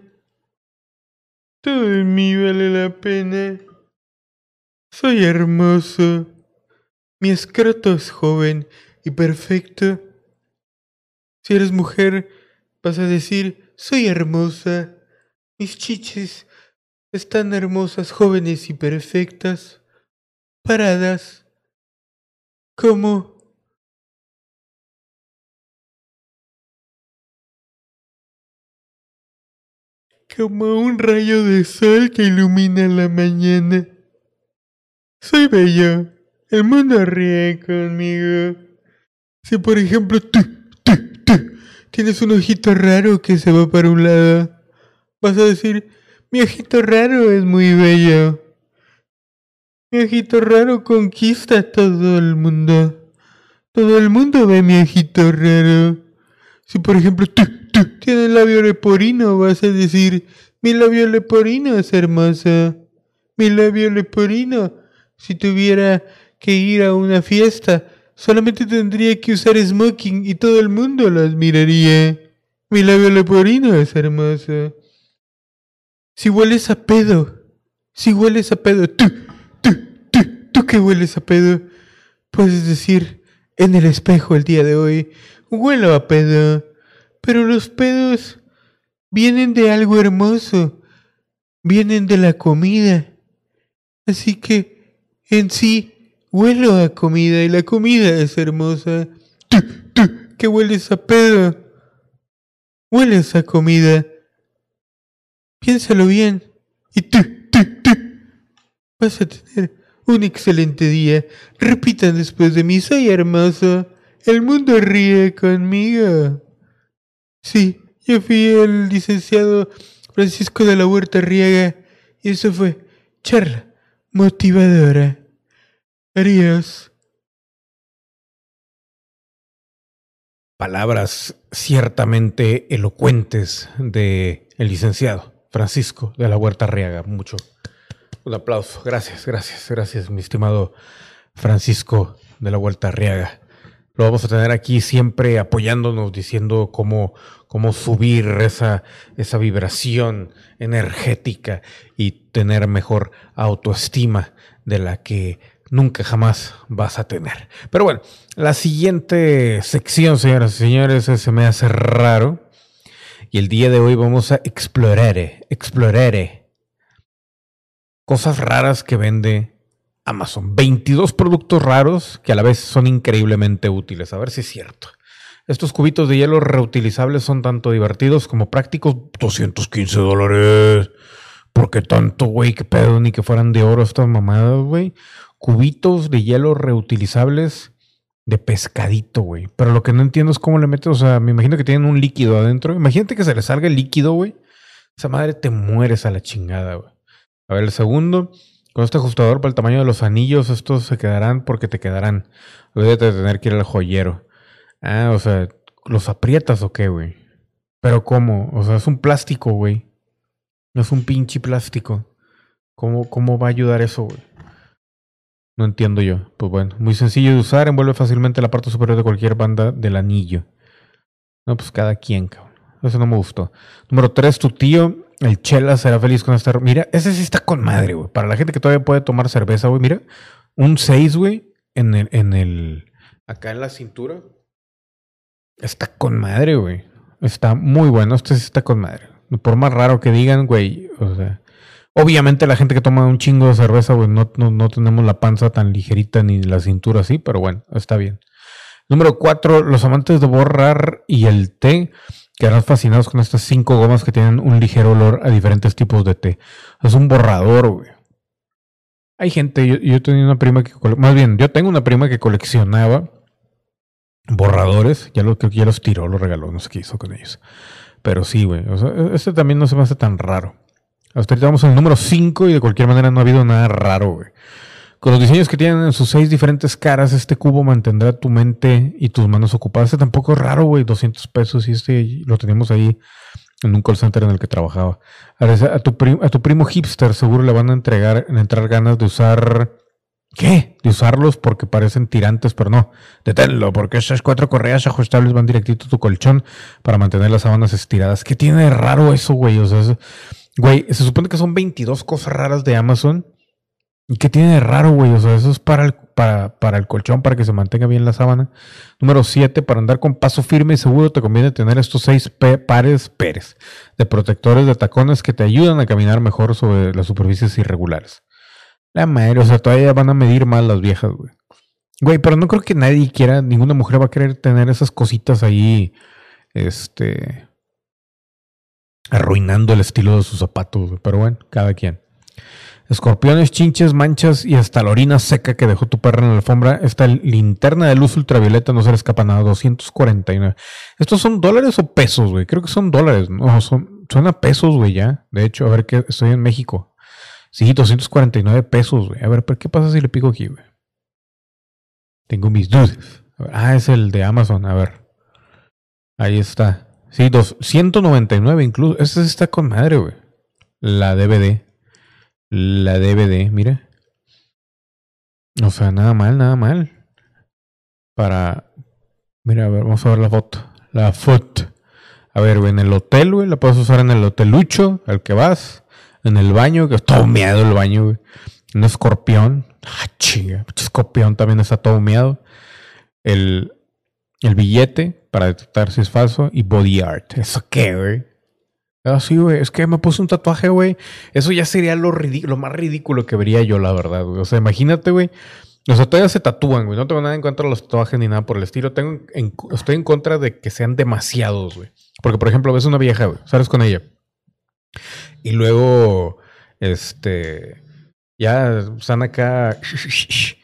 Todo en mí vale la pena. Soy hermoso. Mi escroto es joven y perfecto. Si eres mujer, vas a decir, soy hermosa. Mis chiches están hermosas, jóvenes y perfectas, paradas como como un rayo de sol que ilumina la mañana. Soy bello. El mundo ríe conmigo. Si por ejemplo tú, tú, tú, tienes un ojito raro que se va para un lado, vas a decir, mi ojito raro es muy bello. Mi ojito raro conquista todo el mundo. Todo el mundo ve mi ojito raro. Si por ejemplo tú tienes labio leporino, vas a decir, mi labio leporino es hermoso. Mi labio leporino, si tuviera que ir a una fiesta, solamente tendría que usar smoking y todo el mundo lo admiraría. Mi labio leporino es hermoso. Si hueles a pedo, si hueles a pedo, tú, tú, tú, tú que hueles a pedo, puedes decir en el espejo el día de hoy, huelo a pedo, pero los pedos vienen de algo hermoso, vienen de la comida. Así que en sí huelo a comida y la comida es hermosa. Tú, tú, que hueles a pedo, hueles a comida. Piénsalo bien. Y tú, tú, tú, vas a tener un excelente día. Repitan después de mí, soy hermoso. El mundo ríe conmigo. Sí, yo fui el licenciado Francisco de la Huerta Riega y eso fue charla motivadora. Adiós. Palabras ciertamente elocuentes de el licenciado Francisco de la Huerta Arriaga. Mucho. Un aplauso. Gracias, gracias, gracias, mi estimado Francisco de la Huerta Arriaga. Lo vamos a tener aquí siempre apoyándonos, diciendo cómo, cómo subir esa, esa vibración energética y tener mejor autoestima de la que nunca jamás vas a tener. Pero bueno, la siguiente sección, señoras y señores, se me hace raro. Y el día de hoy vamos a explorar, explorar cosas raras que vende Amazon. 22 productos raros que a la vez son increíblemente útiles. A ver si es cierto. Estos cubitos de hielo reutilizables son tanto divertidos como prácticos. 215 dólares. ¿Por qué tanto, güey? ¿Qué pedo? Ni que fueran de oro estas mamadas, güey. Cubitos de hielo reutilizables de pescadito, güey. Pero lo que no entiendo es cómo le metes, o sea, me imagino que tienen un líquido adentro. Imagínate que se le salga el líquido, güey. Esa madre te mueres a la chingada, güey. A ver, el segundo. Con este ajustador para el tamaño de los anillos, estos se quedarán porque te quedarán. Olvídate de tener que ir al joyero. Ah, o sea, ¿los aprietas o qué, güey? Pero ¿cómo? O sea, es un plástico, güey. Es un pinche plástico. ¿Cómo, cómo va a ayudar eso, güey? No entiendo yo. Pues bueno, muy sencillo de usar, envuelve fácilmente la parte superior de cualquier banda del anillo. No, pues cada quien, cabrón. Eso no me gustó. Número tres, tu tío, el Chela, será feliz con esta. Mira, ese sí está con madre, güey. Para la gente que todavía puede tomar cerveza, güey. Mira, un 6, güey, en el, en el. Acá en la cintura. Está con madre, güey. Está muy bueno. Este sí está con madre. Por más raro que digan, güey. O sea. Obviamente la gente que toma un chingo de cerveza, güey, no, no, no tenemos la panza tan ligerita ni la cintura así, pero bueno, está bien. Número cuatro, los amantes de borrar y el té quedarán fascinados con estas cinco gomas que tienen un ligero olor a diferentes tipos de té. Es un borrador, güey. Hay gente, yo, tenía una prima que, más bien, yo tengo una prima que coleccionaba borradores, ya lo ya los tiró, los regaló, no sé qué hizo con ellos. Pero sí, güey, este también no se me hace tan raro. Hasta ahorita vamos en el número 5 y de cualquier manera no ha habido nada raro, güey. Con los diseños que tienen en sus seis diferentes caras, este cubo mantendrá tu mente y tus manos ocupadas. Este tampoco es raro, güey. 200 pesos y este lo teníamos ahí en un call center en el que trabajaba. A, tu, primo hipster seguro le van a entregar, entrar ganas de usar... ¿Qué? De usarlos porque parecen tirantes, pero no. Deténlo, porque esas cuatro correas ajustables van directito a tu colchón para mantener las sábanas estiradas. ¿Qué tiene de raro eso, güey? O sea, es- güey, se supone que son 22 cosas raras de Amazon. ¿Y qué tiene de raro, güey? O sea, eso es para el, para, para el colchón, para que se mantenga bien la sábana. Número 7, para andar con paso firme y seguro te conviene tener estos seis pe- pares peres de protectores de tacones que te ayudan a caminar mejor sobre las superficies irregulares. La madre, o sea, todavía van a medir más las viejas, güey. Güey, pero no creo que nadie quiera, ninguna mujer va a querer tener esas cositas ahí, este, arruinando el estilo de sus zapatos. Pero bueno, cada quien. Escorpiones, chinches, manchas y hasta la orina seca que dejó tu perra en la alfombra. Esta linterna de luz ultravioleta no se le escapa nada. 249. ¿Estos son dólares o pesos, güey? Creo que son dólares. No, son, son a pesos, güey, ya. De hecho, a ver que estoy en México. Sí, 249 pesos, güey. A ver, pero ¿qué pasa si le pico aquí, güey? Tengo mis dudas. Ah, es el de Amazon. A ver. Ahí está. Sí, dos, 199 incluso. Ese está con madre, güey. La DVD. La DVD, mira. O sea, nada mal, nada mal. Para. Mira, a ver, vamos a ver la foto. La foto. A ver, güey, en el hotel, güey, la puedes usar en el hotelucho, al que vas. En el baño, que está humeado el baño, güey. Un escorpión. Ah, chinga. Escorpión también está todo humeado. El, el billete para detectar si es falso. Y body art. ¿Eso qué, güey? Ah, sí, güey. Es que me puse un tatuaje, güey. Eso ya sería lo, más ridículo que vería yo, la verdad, güey. O sea, imagínate, güey. O sea, todavía se tatúan, güey. No tengo nada en contra de los tatuajes ni nada por el estilo. Tengo en- estoy en contra de que sean demasiados, güey. Porque, por ejemplo, ves una vieja, güey. Sales con ella. Y luego, este, ya están acá (laughs)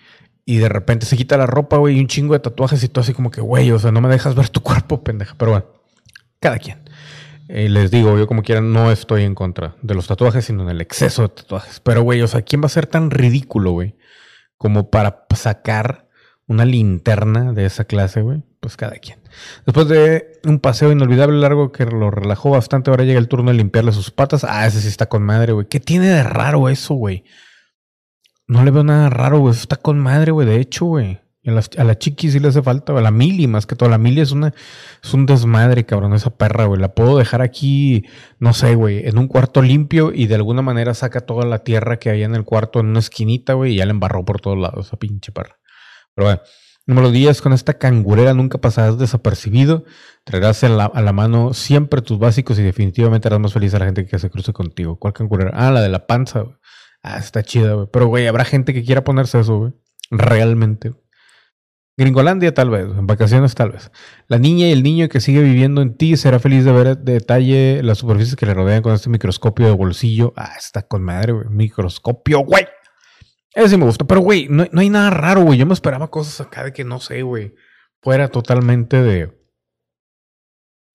y de repente se quita la ropa, güey, y un chingo de tatuajes y todo así como que, güey, o sea, no me dejas ver tu cuerpo, pendeja. Pero bueno, cada quien. Eh, les digo, yo como quieran no estoy en contra de los tatuajes, sino en el exceso de tatuajes. Pero, güey, o sea, ¿quién va a ser tan ridículo, güey? Como para sacar una linterna de esa clase, güey. Pues cada quien. Después de un paseo inolvidable largo que lo relajó bastante, ahora llega el turno de limpiarle sus patas. Ah, ese sí está con madre, güey. ¿Qué tiene de raro eso, güey? No le veo nada raro, güey. Está con madre, güey. De hecho, güey. A, las- a la chiqui sí le hace falta. A la mili más que todo. La mili es una es un desmadre, cabrón, esa perra, güey. La puedo dejar aquí, no sé, güey, en un cuarto limpio y de alguna manera saca toda la tierra que hay en el cuarto en una esquinita, güey, y ya la embarró por todos lados, esa pinche perra. Pero bueno, número 10, con esta cangurera nunca pasarás desapercibido. Traerás la- a la mano siempre tus básicos y definitivamente harás más feliz a la gente que se cruce contigo. ¿Cuál cangurera? Ah, la de la panza, güey. Ah, está chida, güey. Pero, güey, habrá gente que quiera ponerse eso, güey. Realmente. Gringolandia tal vez, en vacaciones tal vez. La niña y el niño que sigue viviendo en ti será feliz de ver de detalle las superficies que le rodean con este microscopio de bolsillo. Ah, está con madre, güey. Microscopio, güey. Ese sí me gusta, pero güey, no, no hay nada raro, güey. Yo me esperaba cosas acá de que no sé, güey. Fuera totalmente de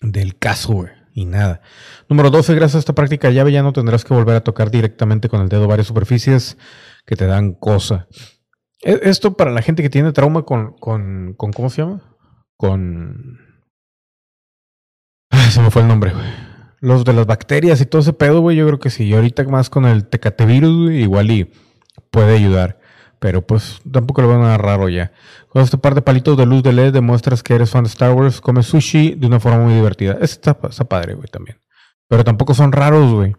del caso, güey. Y nada. Número 12, gracias a esta práctica llave ya no tendrás que volver a tocar directamente con el dedo varias superficies que te dan cosa. E- Esto para la gente que tiene trauma con, con, ¿cómo se llama? Con... Se me fue el nombre, güey. Los de las bacterias y todo ese pedo, güey, yo creo que sí. Y ahorita más con el tecatevirus, güey, igual y puede ayudar. Pero pues tampoco lo veo nada raro ya. Con este par de palitos de luz de LED demuestras que eres fan de Star Wars. Comes sushi de una forma muy divertida. Está, está padre, güey, también. Pero tampoco son raros, güey.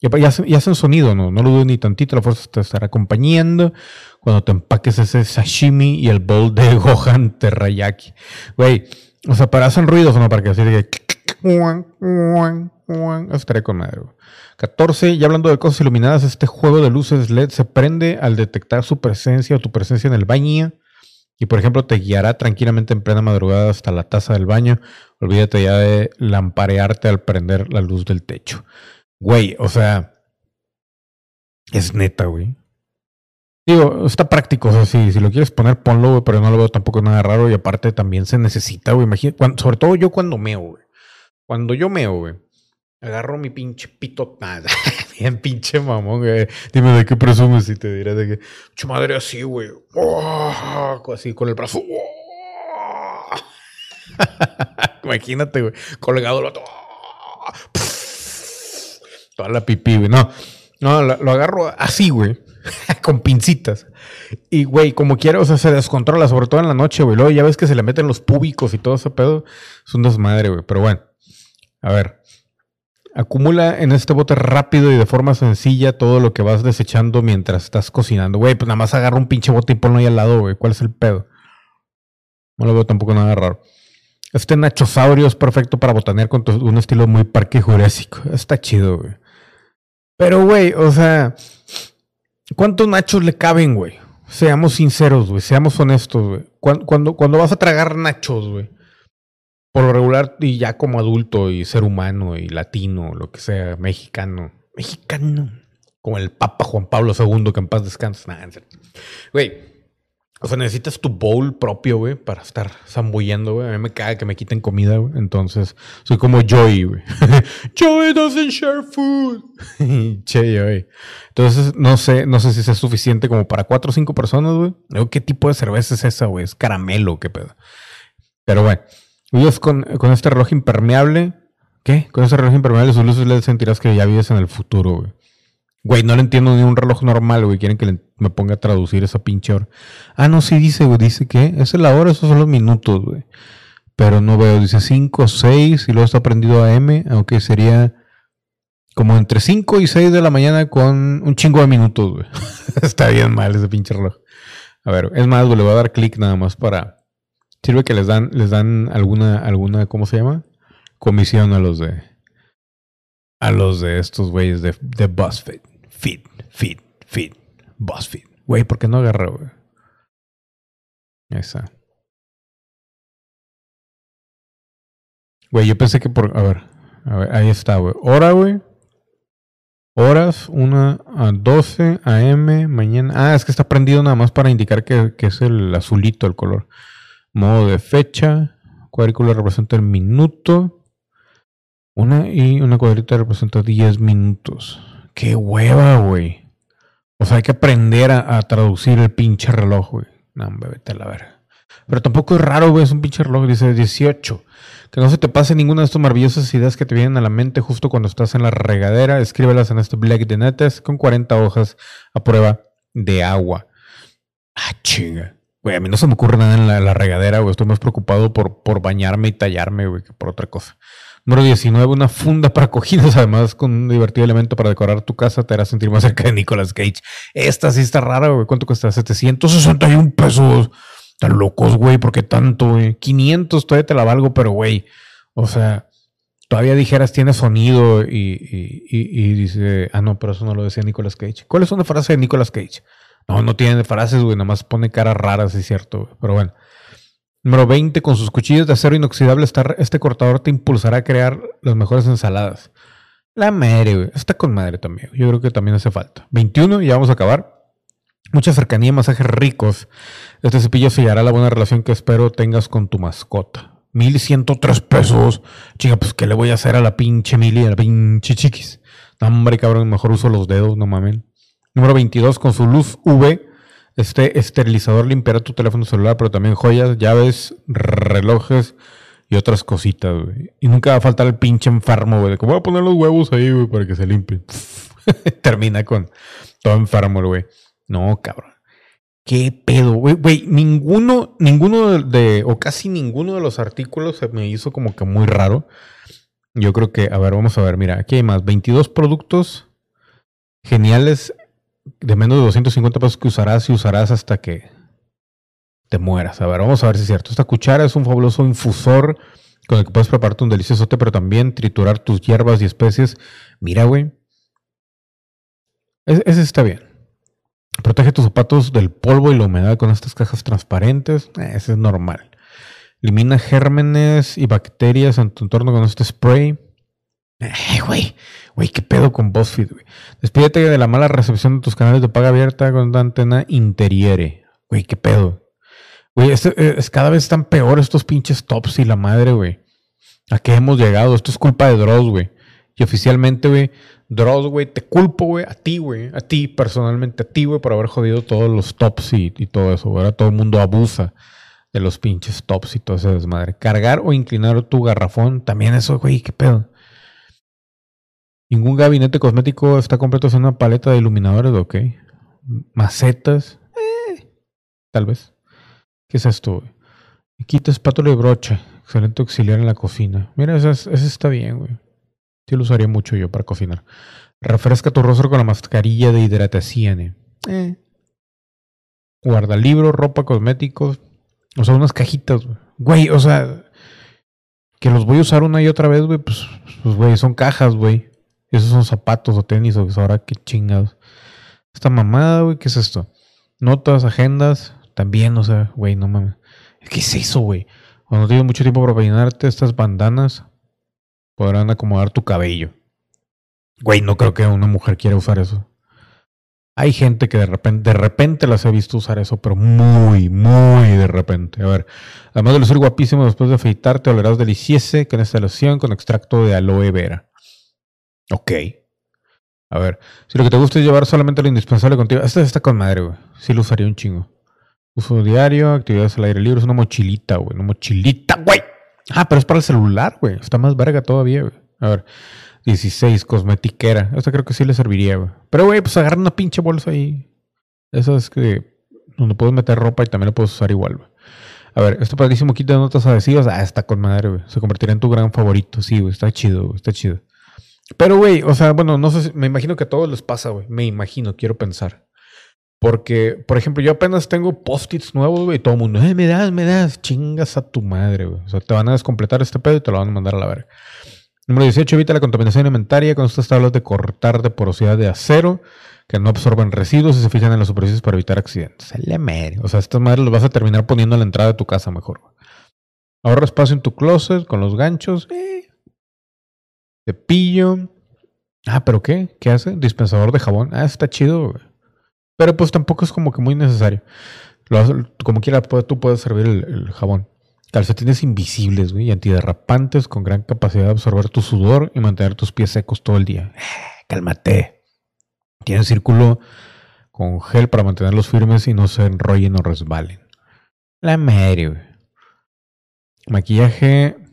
Y hacen, sonido, ¿no? No lo dudo ni tantito. La fuerza te estará acompañando cuando te empaques ese sashimi y el bowl de (laughs) Gohan terrayaki. Güey, o sea, para hacen ruidos no, para que así de (laughs) Eso estaría con madre, güey. 14. Ya hablando de cosas iluminadas, este juego de luces LED se prende al detectar su presencia o tu presencia en el baño. Y por ejemplo, te guiará tranquilamente en plena madrugada hasta la taza del baño. Olvídate ya de lamparearte al prender la luz del techo. Güey, o sea, es neta, güey. Digo, está práctico, o si, lo quieres poner, ponlo, güey, pero no lo veo tampoco nada raro. Y aparte también se necesita, güey. Sobre todo yo cuando meo, güey. Cuando yo meo, güey. Agarro mi pinche pito. (laughs) (laughs) Bien pinche mamón, güey. Dime de qué presumes y te diré de que. Chu madre así, güey. ¡Oh! Así con el brazo. ¡Oh! (laughs) Imagínate, güey. Colgado el otro. Toda la pipí, güey. No, no, lo, lo agarro así, güey. con pincitas. Y, güey, como quiera, o sea, se descontrola, sobre todo en la noche, güey. Luego ya ves que se le meten los púbicos y todo ese pedo. Es un desmadre, güey. Pero bueno, a ver. Acumula en este bote rápido y de forma sencilla todo lo que vas desechando mientras estás cocinando. Güey, pues nada más agarra un pinche bote y ponlo ahí al lado, güey. ¿Cuál es el pedo? No lo veo tampoco nada raro. Este nachosaurio es perfecto para botanear con un estilo muy parque jurásico. Está chido, güey. Pero, güey, o sea, ¿cuántos nachos le caben, güey? Seamos sinceros, güey. Seamos honestos, güey. Cuando, cuando, cuando vas a tragar nachos, güey. Por lo regular, y ya como adulto y ser humano y latino, lo que sea, mexicano. Mexicano. Como el Papa Juan Pablo II, que en paz descansa. Nah. Güey, o sea, necesitas tu bowl propio, güey, para estar zambullendo, güey. A mí me caga que me quiten comida, güey. Entonces, soy como Joey, güey. (laughs) Joey doesn't share food. (laughs) che, Joey. Entonces, no sé, no sé si es suficiente como para cuatro o cinco personas, güey. ¿Qué tipo de cerveza es esa, güey? ¿Es caramelo? ¿Qué pedo? Pero bueno, vives con, con este reloj impermeable. ¿Qué? Con este reloj impermeable, sus luces LED sentirás que ya vives en el futuro, güey. Güey, no le entiendo ni un reloj normal, güey. Quieren que le- me ponga a traducir esa pinche hora. Ah, no, sí dice, güey. Dice que es la hora, esos son los minutos, güey. Pero no veo. Dice 5, 6 y luego está prendido a M. Aunque sería como entre 5 y 6 de la mañana con un chingo de minutos, güey. (laughs) está bien mal ese pinche reloj. A ver, es más, güey, le voy a dar clic nada más para. Sirve que les dan, les dan alguna, alguna, ¿cómo se llama? Comisión a los de. A los de estos güeyes de, de BuzzFeed. Feed, feed, feed. BuzzFeed. Güey, ¿por qué no agarró, güey? Esa. Güey, yo pensé que por. A ver. A ver, ahí está, güey. Hora, güey. Horas, 1 a 12 AM, mañana. Ah, es que está prendido nada más para indicar que, que es el azulito el color. Modo de fecha. Cuadrícula representa el minuto. Una y una cuadrita representa 10 minutos. Qué hueva, güey. O sea, hay que aprender a, traducir el pinche reloj, güey. No, vete a la verga. Pero tampoco es raro, güey. Es un pinche reloj. Dice 18. Que no se te pase ninguna de estas maravillosas ideas que te vienen a la mente justo cuando estás en la regadera. Escríbelas en este Black de Netes con 40 hojas a prueba de agua. Ah, chinga. Güey, a mí no se me ocurre nada en la, regadera, güey. Estoy más preocupado por, por bañarme y tallarme, güey, que por otra cosa. Número 19, una funda para cojines, (laughs) además con un divertido elemento para decorar tu casa, te hará sentir más cerca de Nicolas Cage. Esta sí está rara, güey. ¿Cuánto cuesta? 761 pesos. Están locos, güey. ¿Por qué tanto, güey? 500 todavía te la valgo, pero, güey. O sea, todavía dijeras tiene sonido y, y- y dice, ah, no, pero eso no lo decía Nicolas Cage. ¿Cuál es una frase de Nicolas Cage? No, no tiene frases, güey. Nada más pone caras raras, es cierto. Pero bueno. Número 20, con sus cuchillos de acero inoxidable, este cortador te impulsará a crear las mejores ensaladas. La madre, güey. Está con madre también. Yo creo que también hace falta. 21, ya vamos a acabar. Mucha cercanía, masajes ricos. Este cepillo sellará la buena relación que espero tengas con tu mascota. 1103 pesos. Chica, pues, ¿qué le voy a hacer a la pinche Mili, a la pinche chiquis? No, hombre, cabrón, mejor uso los dedos, no mamen. Número 22, con su luz UV, este esterilizador limpiará tu teléfono celular, pero también joyas, llaves, relojes y otras cositas, güey. Y nunca va a faltar el pinche enfermo, güey, que voy a poner los huevos ahí, güey, para que se limpien. (laughs) Termina con todo enfermo, güey. No, cabrón. ¿Qué pedo, güey? Güey, ninguno, ninguno de, de- o casi ninguno de los artículos se me hizo como que muy raro. Yo creo que, a ver, vamos a ver, mira, aquí hay más. 22 productos geniales de menos de 250 pesos que usarás y usarás hasta que te mueras. A ver, vamos a ver si es cierto. Esta cuchara es un fabuloso infusor con el que puedes prepararte un delicioso té, pero también triturar tus hierbas y especies. Mira, güey. Es- Ese está bien. Protege tus zapatos del polvo y la humedad con estas cajas transparentes. Eh, ese es normal. Elimina gérmenes y bacterias en tu entorno con este spray. Eh, güey. Güey, qué pedo con BuzzFeed, güey. Despídete de la mala recepción de tus canales de paga abierta con una antena interiere. Güey, qué pedo. Güey, este, eh, es, cada vez están peor estos pinches tops y la madre, güey. ¿A qué hemos llegado? Esto es culpa de Dross, güey. Y oficialmente, güey, Dross, güey, te culpo, güey, a ti, güey, a ti personalmente, a ti, güey, por haber jodido todos los tops y, y todo eso. Ahora todo el mundo abusa de los pinches tops y todo ese desmadre. Cargar o inclinar tu garrafón, también eso, güey, qué pedo. Ningún gabinete cosmético está completo sin una paleta de iluminadores, ok. Macetas, eh, tal vez. ¿Qué es esto, güey? Quita espátula y brocha. Excelente auxiliar en la cocina. Mira, ese, es- ese está bien, güey. Sí lo usaría mucho yo para cocinar. Refresca tu rostro con la mascarilla de hidratación. Eh. Guarda libros, ropa, cosméticos. O sea, unas cajitas, güey. Güey, o sea, que los voy a usar una y otra vez, güey, pues, pues, güey, son cajas, güey. Esos son zapatos o tenis o que ahora qué chingados. Esta mamada, güey, ¿qué es esto? Notas, agendas, también, o sea, güey, no mames. ¿Qué es eso, güey? Cuando tienes mucho tiempo para peinarte, estas bandanas podrán acomodar tu cabello. Güey, no creo que una mujer quiera usar eso. Hay gente que de repente, de repente las he visto usar eso, pero muy, muy de repente. A ver, además de lucir guapísimo después de afeitarte, olerás delicioso con esta loción con extracto de aloe vera. Ok. A ver, si lo que te gusta es llevar solamente lo indispensable contigo, esta está con madre, güey. Sí lo usaría un chingo. Uso diario, actividades al aire libre, es una mochilita, güey. Una mochilita, güey. Ah, pero es para el celular, güey. Está más verga todavía, güey. A ver, 16, cosmetiquera. Esta creo que sí le serviría, güey. Pero, güey, pues agarra una pinche bolsa ahí. Esa es que donde puedes meter ropa y también lo puedes usar igual, güey. A ver, este padrísimo kit de notas adhesivas. Ah, está con madre, güey. Se convertirá en tu gran favorito. Sí, güey. Está chido, güey. Está chido. Pero, güey, o sea, bueno, no sé, si- me imagino que a todos les pasa, güey. Me imagino, quiero pensar. Porque, por ejemplo, yo apenas tengo post-its nuevos, güey, y todo el mundo, eh, me das, me das, chingas a tu madre, güey. O sea, te van a descompletar este pedo y te lo van a mandar a la verga. Número 18, evita la contaminación alimentaria con estas tablas de cortar de porosidad de acero que no absorben residuos y se fijan en las superficies para evitar accidentes. La madre. O sea, estas madres las vas a terminar poniendo a la entrada de tu casa mejor. Ahorra espacio en tu closet con los ganchos. eh. Cepillo. Ah, ¿pero qué? ¿Qué hace? Dispensador de jabón. Ah, está chido, güey. Pero pues tampoco es como que muy necesario. Lo como quiera, tú puedes servir el, jabón. Calcetines invisibles, güey, y antiderrapantes con gran capacidad de absorber tu sudor y mantener tus pies secos todo el día. Cálmate. Tiene círculo con gel para mantenerlos firmes y no se enrollen o resbalen. La madre, güey. Maquillaje.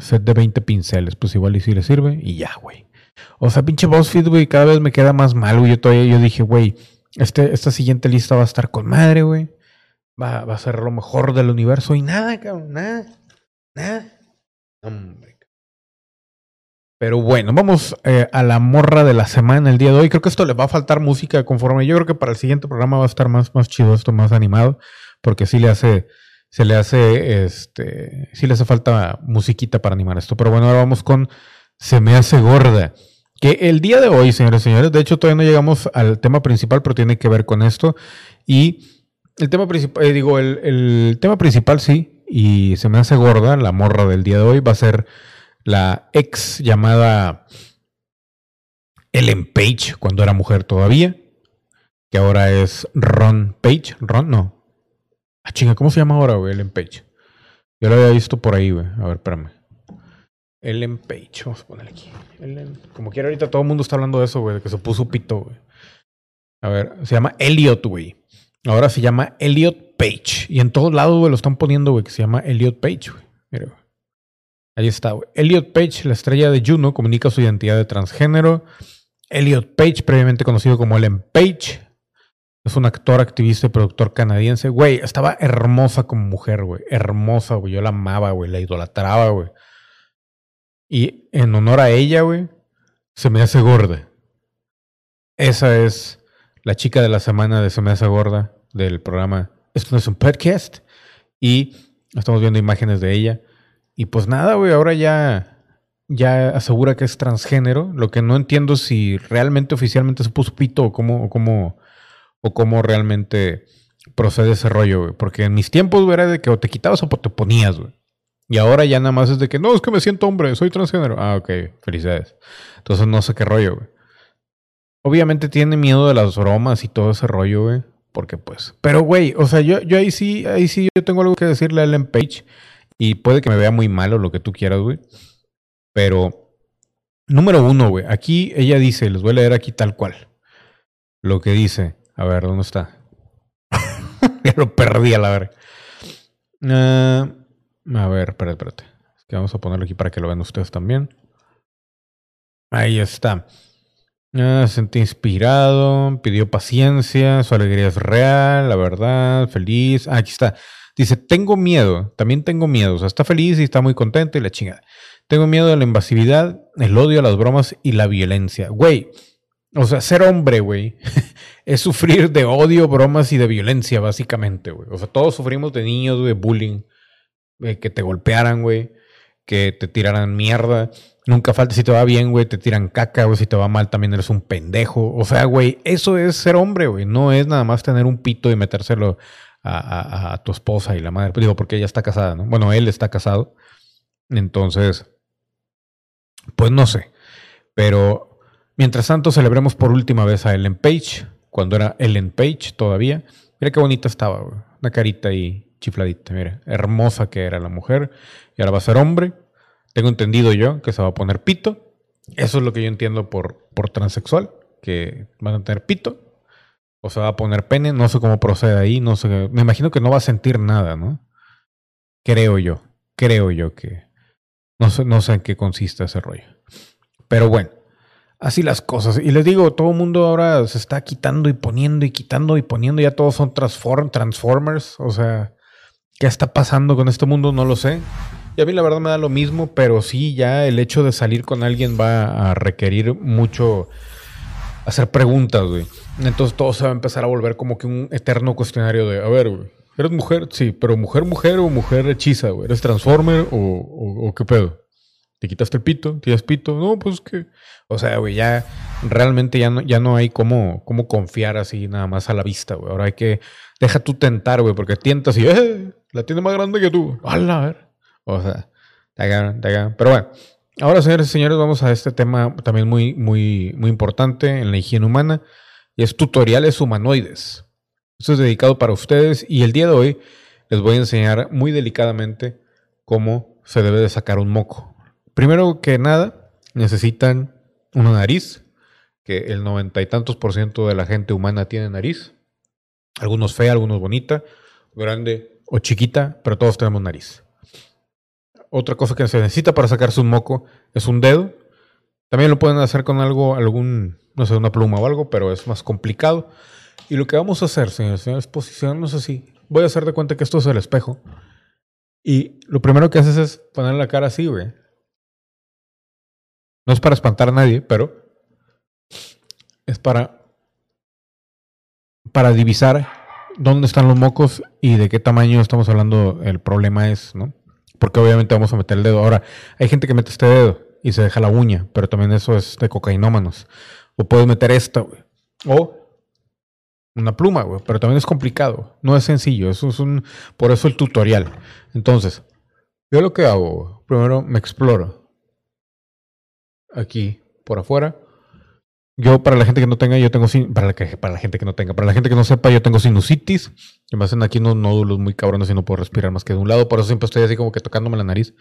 Set de 20 pinceles. Pues igual y si le sirve. Y ya, güey. O sea, pinche BuzzFeed, güey, cada vez me queda más mal, güey. Yo todavía yo dije, güey, este, esta siguiente lista va a estar con madre, güey. Va, va a ser lo mejor del universo. Y nada, cabrón, nada. Nada. Hombre. Pero bueno, vamos eh, a la morra de la semana el día de hoy. Creo que esto le va a faltar música conforme. Yo creo que para el siguiente programa va a estar más, más chido esto, más animado. Porque sí le hace, se le hace, este, sí le hace falta musiquita para animar esto. Pero bueno, ahora vamos con Se me hace gorda. Que el día de hoy, señores y señores, de hecho todavía no llegamos al tema principal, pero tiene que ver con esto. Y el tema principal, eh, digo, el, el tema principal sí, y se me hace gorda, la morra del día de hoy va a ser la ex llamada Ellen Page, cuando era mujer todavía, que ahora es Ron Page. Ron, no. Ah, chinga, ¿cómo se llama ahora, güey? Ellen Page. Yo lo había visto por ahí, güey. A ver, espérame. Ellen Page, vamos a ponerle aquí. Ellen- Como quiera, ahorita todo el mundo está hablando de eso, güey, de que se puso pito, güey. A ver, se llama Elliot, güey. Ahora se llama Elliot Page. Y en todos lados, güey, lo están poniendo, güey, que se llama Elliot Page, güey. Mira, güey. Ahí está, güey. Elliot Page, la estrella de Juno, comunica su identidad de transgénero. Elliot Page, previamente conocido como Ellen Page, es un actor, activista y productor canadiense. Güey, estaba hermosa como mujer, güey. Hermosa, güey. Yo la amaba, güey. La idolatraba, güey. Y en honor a ella, güey, se me hace gorda. Esa es la chica de la semana de Se me hace gorda del programa Esto no es un podcast. Y estamos viendo imágenes de ella. Y pues nada, güey, ahora ya, ya asegura que es transgénero. Lo que no entiendo si realmente oficialmente se puso pito o cómo, o cómo, o cómo realmente procede ese rollo, güey. Porque en mis tiempos, güey, era de que o te quitabas o te ponías, güey. Y ahora ya nada más es de que, no, es que me siento hombre, soy transgénero. Ah, ok, felicidades. Entonces no sé qué rollo, güey. Obviamente tiene miedo de las bromas y todo ese rollo, güey. Porque pues. Pero, güey, o sea, yo, yo ahí sí, ahí sí yo tengo algo que decirle a Ellen Page. Y puede que me vea muy mal o lo que tú quieras, güey. Pero, número uno, güey. Aquí ella dice, les voy a leer aquí tal cual. Lo que dice. A ver, ¿dónde está? (laughs) ya lo perdí a la verga. Ah, a ver, espérate, espérate. Es que vamos a ponerlo aquí para que lo vean ustedes también. Ahí está. Ah, se sentí inspirado, pidió paciencia, su alegría es real, la verdad, feliz. Ah, aquí está. Dice, tengo miedo, también tengo miedo. O sea, está feliz y está muy contento y la chingada. Tengo miedo de la invasividad, el odio, las bromas y la violencia. Güey, o sea, ser hombre, güey, (laughs) es sufrir de odio, bromas y de violencia, básicamente, güey. O sea, todos sufrimos de niños, de bullying, que te golpearan, güey, que te tiraran mierda. Nunca falta, si te va bien, güey, te tiran caca, güey, si te va mal también eres un pendejo. O sea, güey, eso es ser hombre, güey. No es nada más tener un pito y metérselo a- a tu esposa y la madre. Digo, porque ella está casada, ¿no? Bueno, él está casado. Entonces, pues no sé. Pero mientras tanto, celebremos por última vez a Ellen Page, cuando era Ellen Page todavía. Mira qué bonita estaba. Una carita ahí chifladita, mira. Hermosa que era la mujer. Y ahora va a ser hombre. Tengo entendido yo que se va a poner pito. Eso es lo que yo entiendo por, por transexual, que van a tener pito. O se va a poner pene. No sé cómo procede ahí. No sé. Me imagino que no va a sentir nada, ¿no? Creo yo. Creo yo que. No sé, no sé en qué consiste ese rollo. Pero bueno. Así las cosas. Y les digo, todo el mundo ahora se está quitando y poniendo y quitando y poniendo. Ya todos son transform, Transformers. O sea, ¿qué está pasando con este mundo? No lo sé. Y a mí la verdad me da lo mismo, pero sí, ya el hecho de salir con alguien va a requerir mucho hacer preguntas, güey. Entonces todo se va a empezar a volver como que un eterno cuestionario de, a ver, güey, ¿eres mujer? Sí, pero mujer, mujer o mujer hechiza, güey. ¿Eres transformer o, qué pedo? ¿Te quitaste el pito? ¿Tienes pito? No, pues que... O sea, güey, ya realmente ya no, ya no hay cómo, cómo confiar así nada más a la vista, güey. Ahora hay que... Deja tú tentar, güey, porque tientas y... ¡Eh! La tiene más grande que tú. ¡Hala! A ver. O sea, te agarran, te agarran. Pero bueno, ahora, señores y señores, vamos a este tema también muy, muy, muy importante en la higiene humana. Y es tutoriales humanoides. Esto es dedicado para ustedes y el día de hoy les voy a enseñar muy delicadamente cómo se debe de sacar un moco. Primero que nada, necesitan una nariz, que el noventa y tantos por ciento de la gente humana tiene nariz. Algunos fea, algunos bonita, grande o chiquita, pero todos tenemos nariz. Otra cosa que se necesita para sacarse un moco es un dedo. También lo pueden hacer con algo, algún, no sé, una pluma o algo, pero es más complicado. Y lo que vamos a hacer, señores, es posicionarnos así. Voy a hacer de cuenta que esto es el espejo. Y lo primero que haces es poner la cara así, güey. No es para espantar a nadie, pero es para para divisar dónde están los mocos y de qué tamaño estamos hablando el problema es, ¿no? Porque obviamente vamos a meter el dedo. Ahora, hay gente que mete este dedo y se deja la uña, pero también eso es de cocainómanos. O puedes meter esta, güey. O una pluma, güey. Pero también es complicado. No es sencillo. Eso es un. Por eso el tutorial. Entonces, yo lo que hago, primero me exploro. Aquí, por afuera. Yo, para la gente que no tenga, yo tengo sin- para la, que, para la gente que no tenga, para la gente que no sepa, yo tengo sinusitis. Me hacen aquí unos nódulos muy cabrones y no puedo respirar más que de un lado. Por eso siempre estoy así como que tocándome la nariz.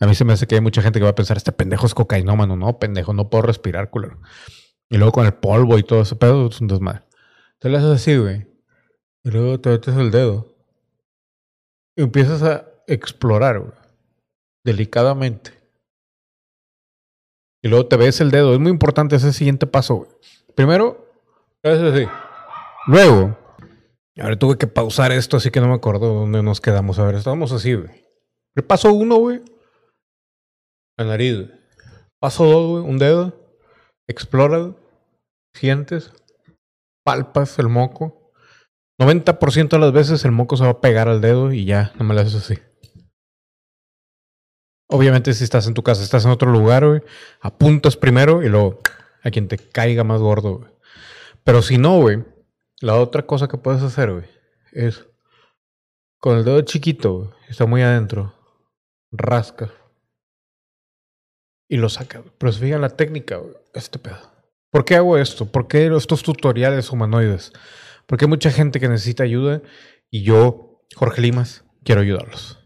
A mí se me hace que hay mucha gente que va a pensar, este pendejo es cocainómano. No, pendejo, no puedo respirar, culero. Y luego con el polvo y todo ese pedo, es un desmadre. Te lo haces así, güey. Y luego te metes el dedo. Y empiezas a explorar, güey. Delicadamente. Y luego te ves el dedo. Es muy importante ese siguiente paso, güey. Primero, así. Luego, ahora tuve que pausar esto, así que no me acuerdo dónde nos quedamos. A ver, estábamos así, güey. El paso uno, güey. La nariz. Paso dos, güey. Un dedo. Explora. Sientes. Palpas el moco. 90% de las veces el moco se va a pegar al dedo y ya, no me lo haces así. Obviamente, si estás en tu casa, estás en otro lugar, güey, apuntas primero y luego a quien te caiga más gordo, güey. Pero si no, güey, la otra cosa que puedes hacer, güey, es con el dedo chiquito, está muy adentro, rasca y lo saca. Pero se fijan la técnica, güey, este pedo. ¿Por qué hago esto? ¿Por qué estos tutoriales humanoides? Porque hay mucha gente que necesita ayuda y yo, Jorge Limas, quiero ayudarlos.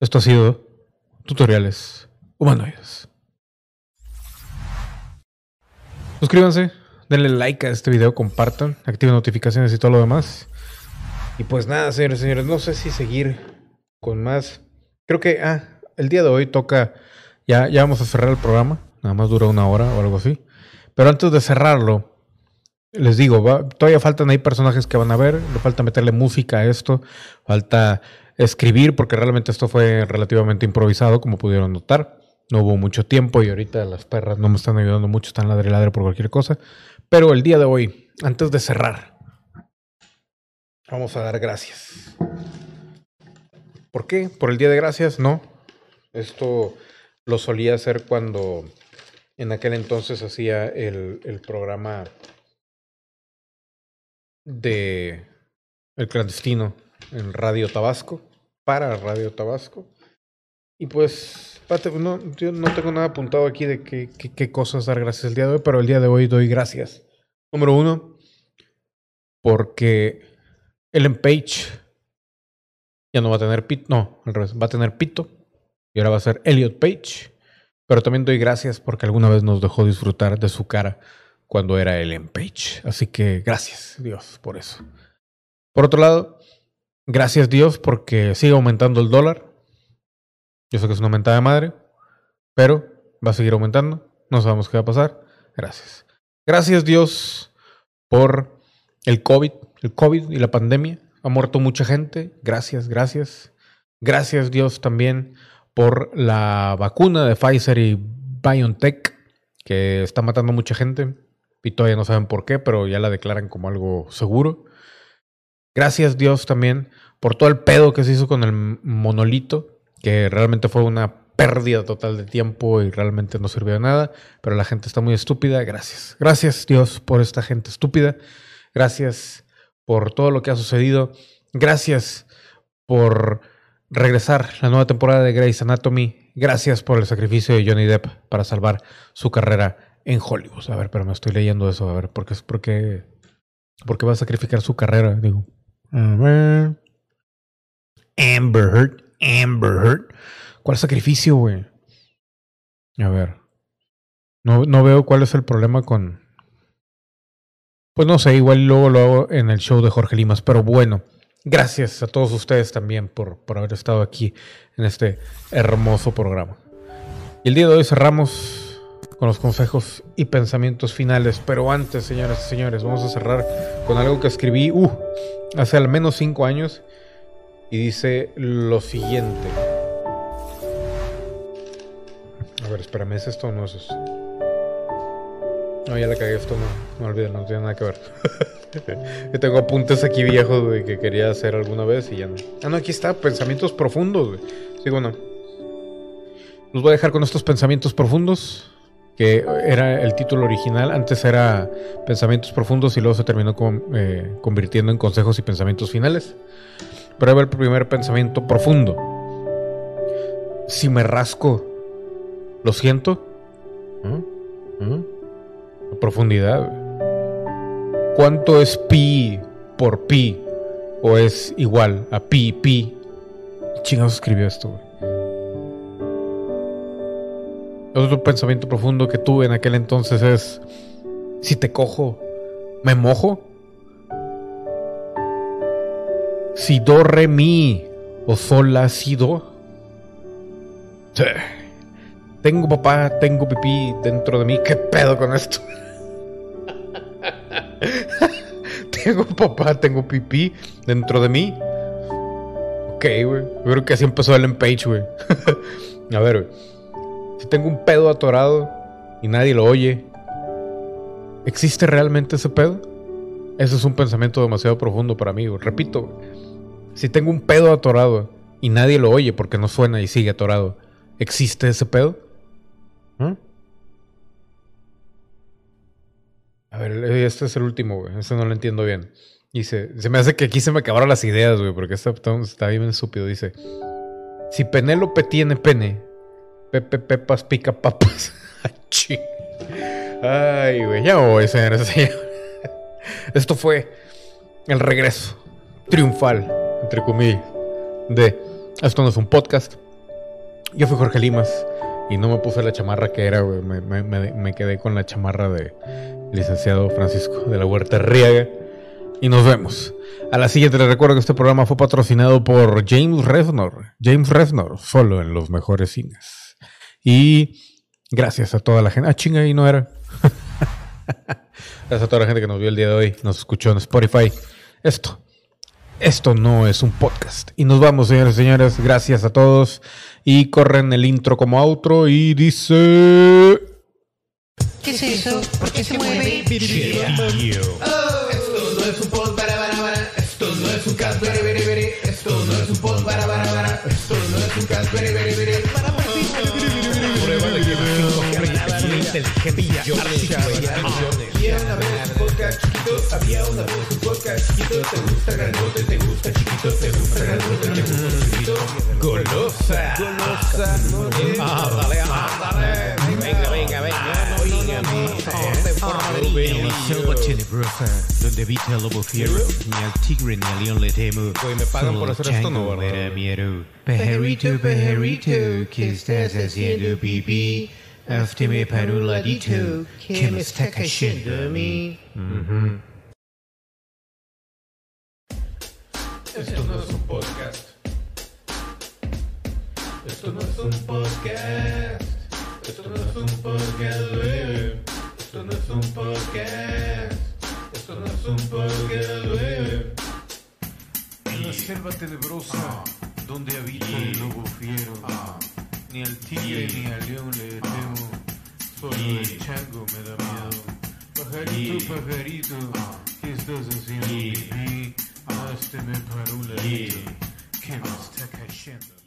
Esto ha sido tutoriales humanoides. Suscríbanse, denle like a este video, compartan, activen notificaciones y todo lo demás. Y pues nada, señores y señores, no sé si seguir con más. Creo que, ah, el día de hoy toca, ya, ya vamos a cerrar el programa, nada más dura una hora o algo así. Pero antes de cerrarlo, les digo, va- todavía faltan ahí personajes que van a ver, le falta meterle música a esto, falta escribir, porque realmente esto fue relativamente improvisado, como pudieron notar. No hubo mucho tiempo y ahorita las perras no me están ayudando mucho, están ladre ladre por cualquier cosa. Pero el día de hoy, antes de cerrar, vamos a dar gracias. ¿Por qué? ¿Por el Día de Gracias? No. Esto lo solía hacer cuando en aquel entonces hacía el, el programa de El Clandestino en Radio Tabasco, para Radio Tabasco. Y pues, pate- no, yo no tengo nada apuntado aquí de qué, qué, qué cosas dar gracias el día de hoy, pero el día de hoy doy gracias. Número uno, porque Ellen Page ya no va a tener pito, no, al revés, va a tener pito y ahora va a ser Elliot Page. Pero también doy gracias porque alguna vez nos dejó disfrutar de su cara cuando era Ellen Page. Así que gracias Dios por eso. Por otro lado, gracias Dios porque sigue aumentando el dólar. Yo sé que es una mentada de madre, pero va a seguir aumentando. No sabemos qué va a pasar. Gracias. Gracias Dios por el COVID, el COVID y la pandemia. Ha muerto mucha gente. Gracias, gracias. Gracias Dios también por la vacuna de Pfizer y BioNTech, que está matando mucha gente. Y todavía no saben por qué, pero ya la declaran como algo seguro. Gracias Dios también por todo el pedo que se hizo con el monolito, que realmente fue una pérdida total de tiempo y realmente no sirvió de nada, pero la gente está muy estúpida. Gracias. Gracias Dios por esta gente estúpida. Gracias por todo lo que ha sucedido. Gracias por regresar la nueva temporada de Grey's Anatomy. Gracias por el sacrificio de Johnny Depp para salvar su carrera en Hollywood. A ver, pero me estoy leyendo eso. A ver, ¿por qué, por qué, por qué va a sacrificar su carrera? Digo, a ver. Amber Heard, Amber Heard. ¿Cuál sacrificio, güey? A ver. No, no veo cuál es el problema con. Pues no sé, igual luego lo hago en el show de Jorge Limas, pero bueno. Gracias a todos ustedes también por, por haber estado aquí en este hermoso programa. Y el día de hoy cerramos con los consejos y pensamientos finales. Pero antes, señoras y señores, vamos a cerrar con algo que escribí uh, hace al menos cinco años. Y dice lo siguiente. A ver, espérame, ¿es esto o no es esto? No, ya la cagué, esto no, no olviden, no tiene nada que ver. (laughs) Yo tengo apuntes aquí viejos, güey, que quería hacer alguna vez y ya no. Ah, no, aquí está, pensamientos profundos. Sí, bueno. Los voy a dejar con estos pensamientos profundos, que era el título original. Antes era Pensamientos profundos y luego se terminó con- eh, convirtiendo en consejos y pensamientos finales. Va el primer pensamiento profundo. Si me rasco, ¿lo siento? ¿Ah? La profundidad. ¿Cuánto es pi por pi? ¿O es igual a pi, pi? ¿Qué chingados escribió esto, güey? Otro pensamiento profundo que tuve en aquel entonces es: si te cojo, ¿me mojo? Si do, re, mi o sol, la, si. Tengo papá, tengo pipí dentro de mí. ¿Qué pedo con esto? (laughs) tengo papá, tengo pipí dentro de mí. Ok, güey. Creo que así empezó Ellen Page, güey. (laughs) A ver, güey. Si tengo un pedo atorado y nadie lo oye, ¿existe realmente ese pedo? Ese es un pensamiento demasiado profundo para mí. Repito, si tengo un pedo atorado y nadie lo oye porque no suena y sigue atorado, ¿existe ese pedo? ¿Mm? A ver, este es el último, güey. Este no lo entiendo bien. Dice, se me hace que aquí se me acabaron las ideas, güey, porque está, está bien estúpido. Dice, si Penélope tiene pene, Pepe Pepas pica papas. (laughs) Ay, güey, ya voy, señores. Esto fue el regreso triunfal, entre comillas, de Esto no es un podcast. Yo fui Jorge Limas y no me puse la chamarra que era, güey. Me- me quedé con la chamarra de licenciado Francisco de la Huerta Riaga. Y nos vemos. A la siguiente les recuerdo que este programa fue patrocinado por James Reznor. James Reznor, solo en los mejores cines. Y gracias a toda la gente. Ah, chinga, y no era. (laughs) gracias a toda la gente que nos vio el día de hoy, nos escuchó en Spotify. Esto Esto no es un podcast. Y nos vamos, señores y señores. Gracias a todos. Y corren el intro como outro y dice... ¿Qué es eso? ¿Por qué se mueve? Esto no es un pod para para para. Esto no es un cast very. Esto no es un pod para para para. Esto no es un cast. Había una vez un podcast chiquito, había una vez un podcast chiquito, te gusta grandote, te gusta chiquito, te gusta grandote, te gusta chiquito, golosa, golosa, ándale, ándale, venga, venga, venga, tenebrosa, donde habita el lobo fiero, ni al tigre ni al león le temo. Güey, me pagan por hacer esto, ¿no, verdad? me da miedo. Pajarito, pajarito, ¿qué estás haciendo, pipí? Hazme para un ladito, que me está cayendo a mí. Mm-hmm. Esto no es un podcast. Esto no es un podcast. Esto no es un podcast, baby. Esto no es un podcast. Esto no es un podcast, baby. En la selva tenebrosa, ah. donde habita el lobo fiero, ah. Ni al tigre ni al león le temo, solo el chango me da miedo. Pajarito, pajarito, ¿qué estás haciendo, pipí? Hazme para un ladito, que me está cayendo.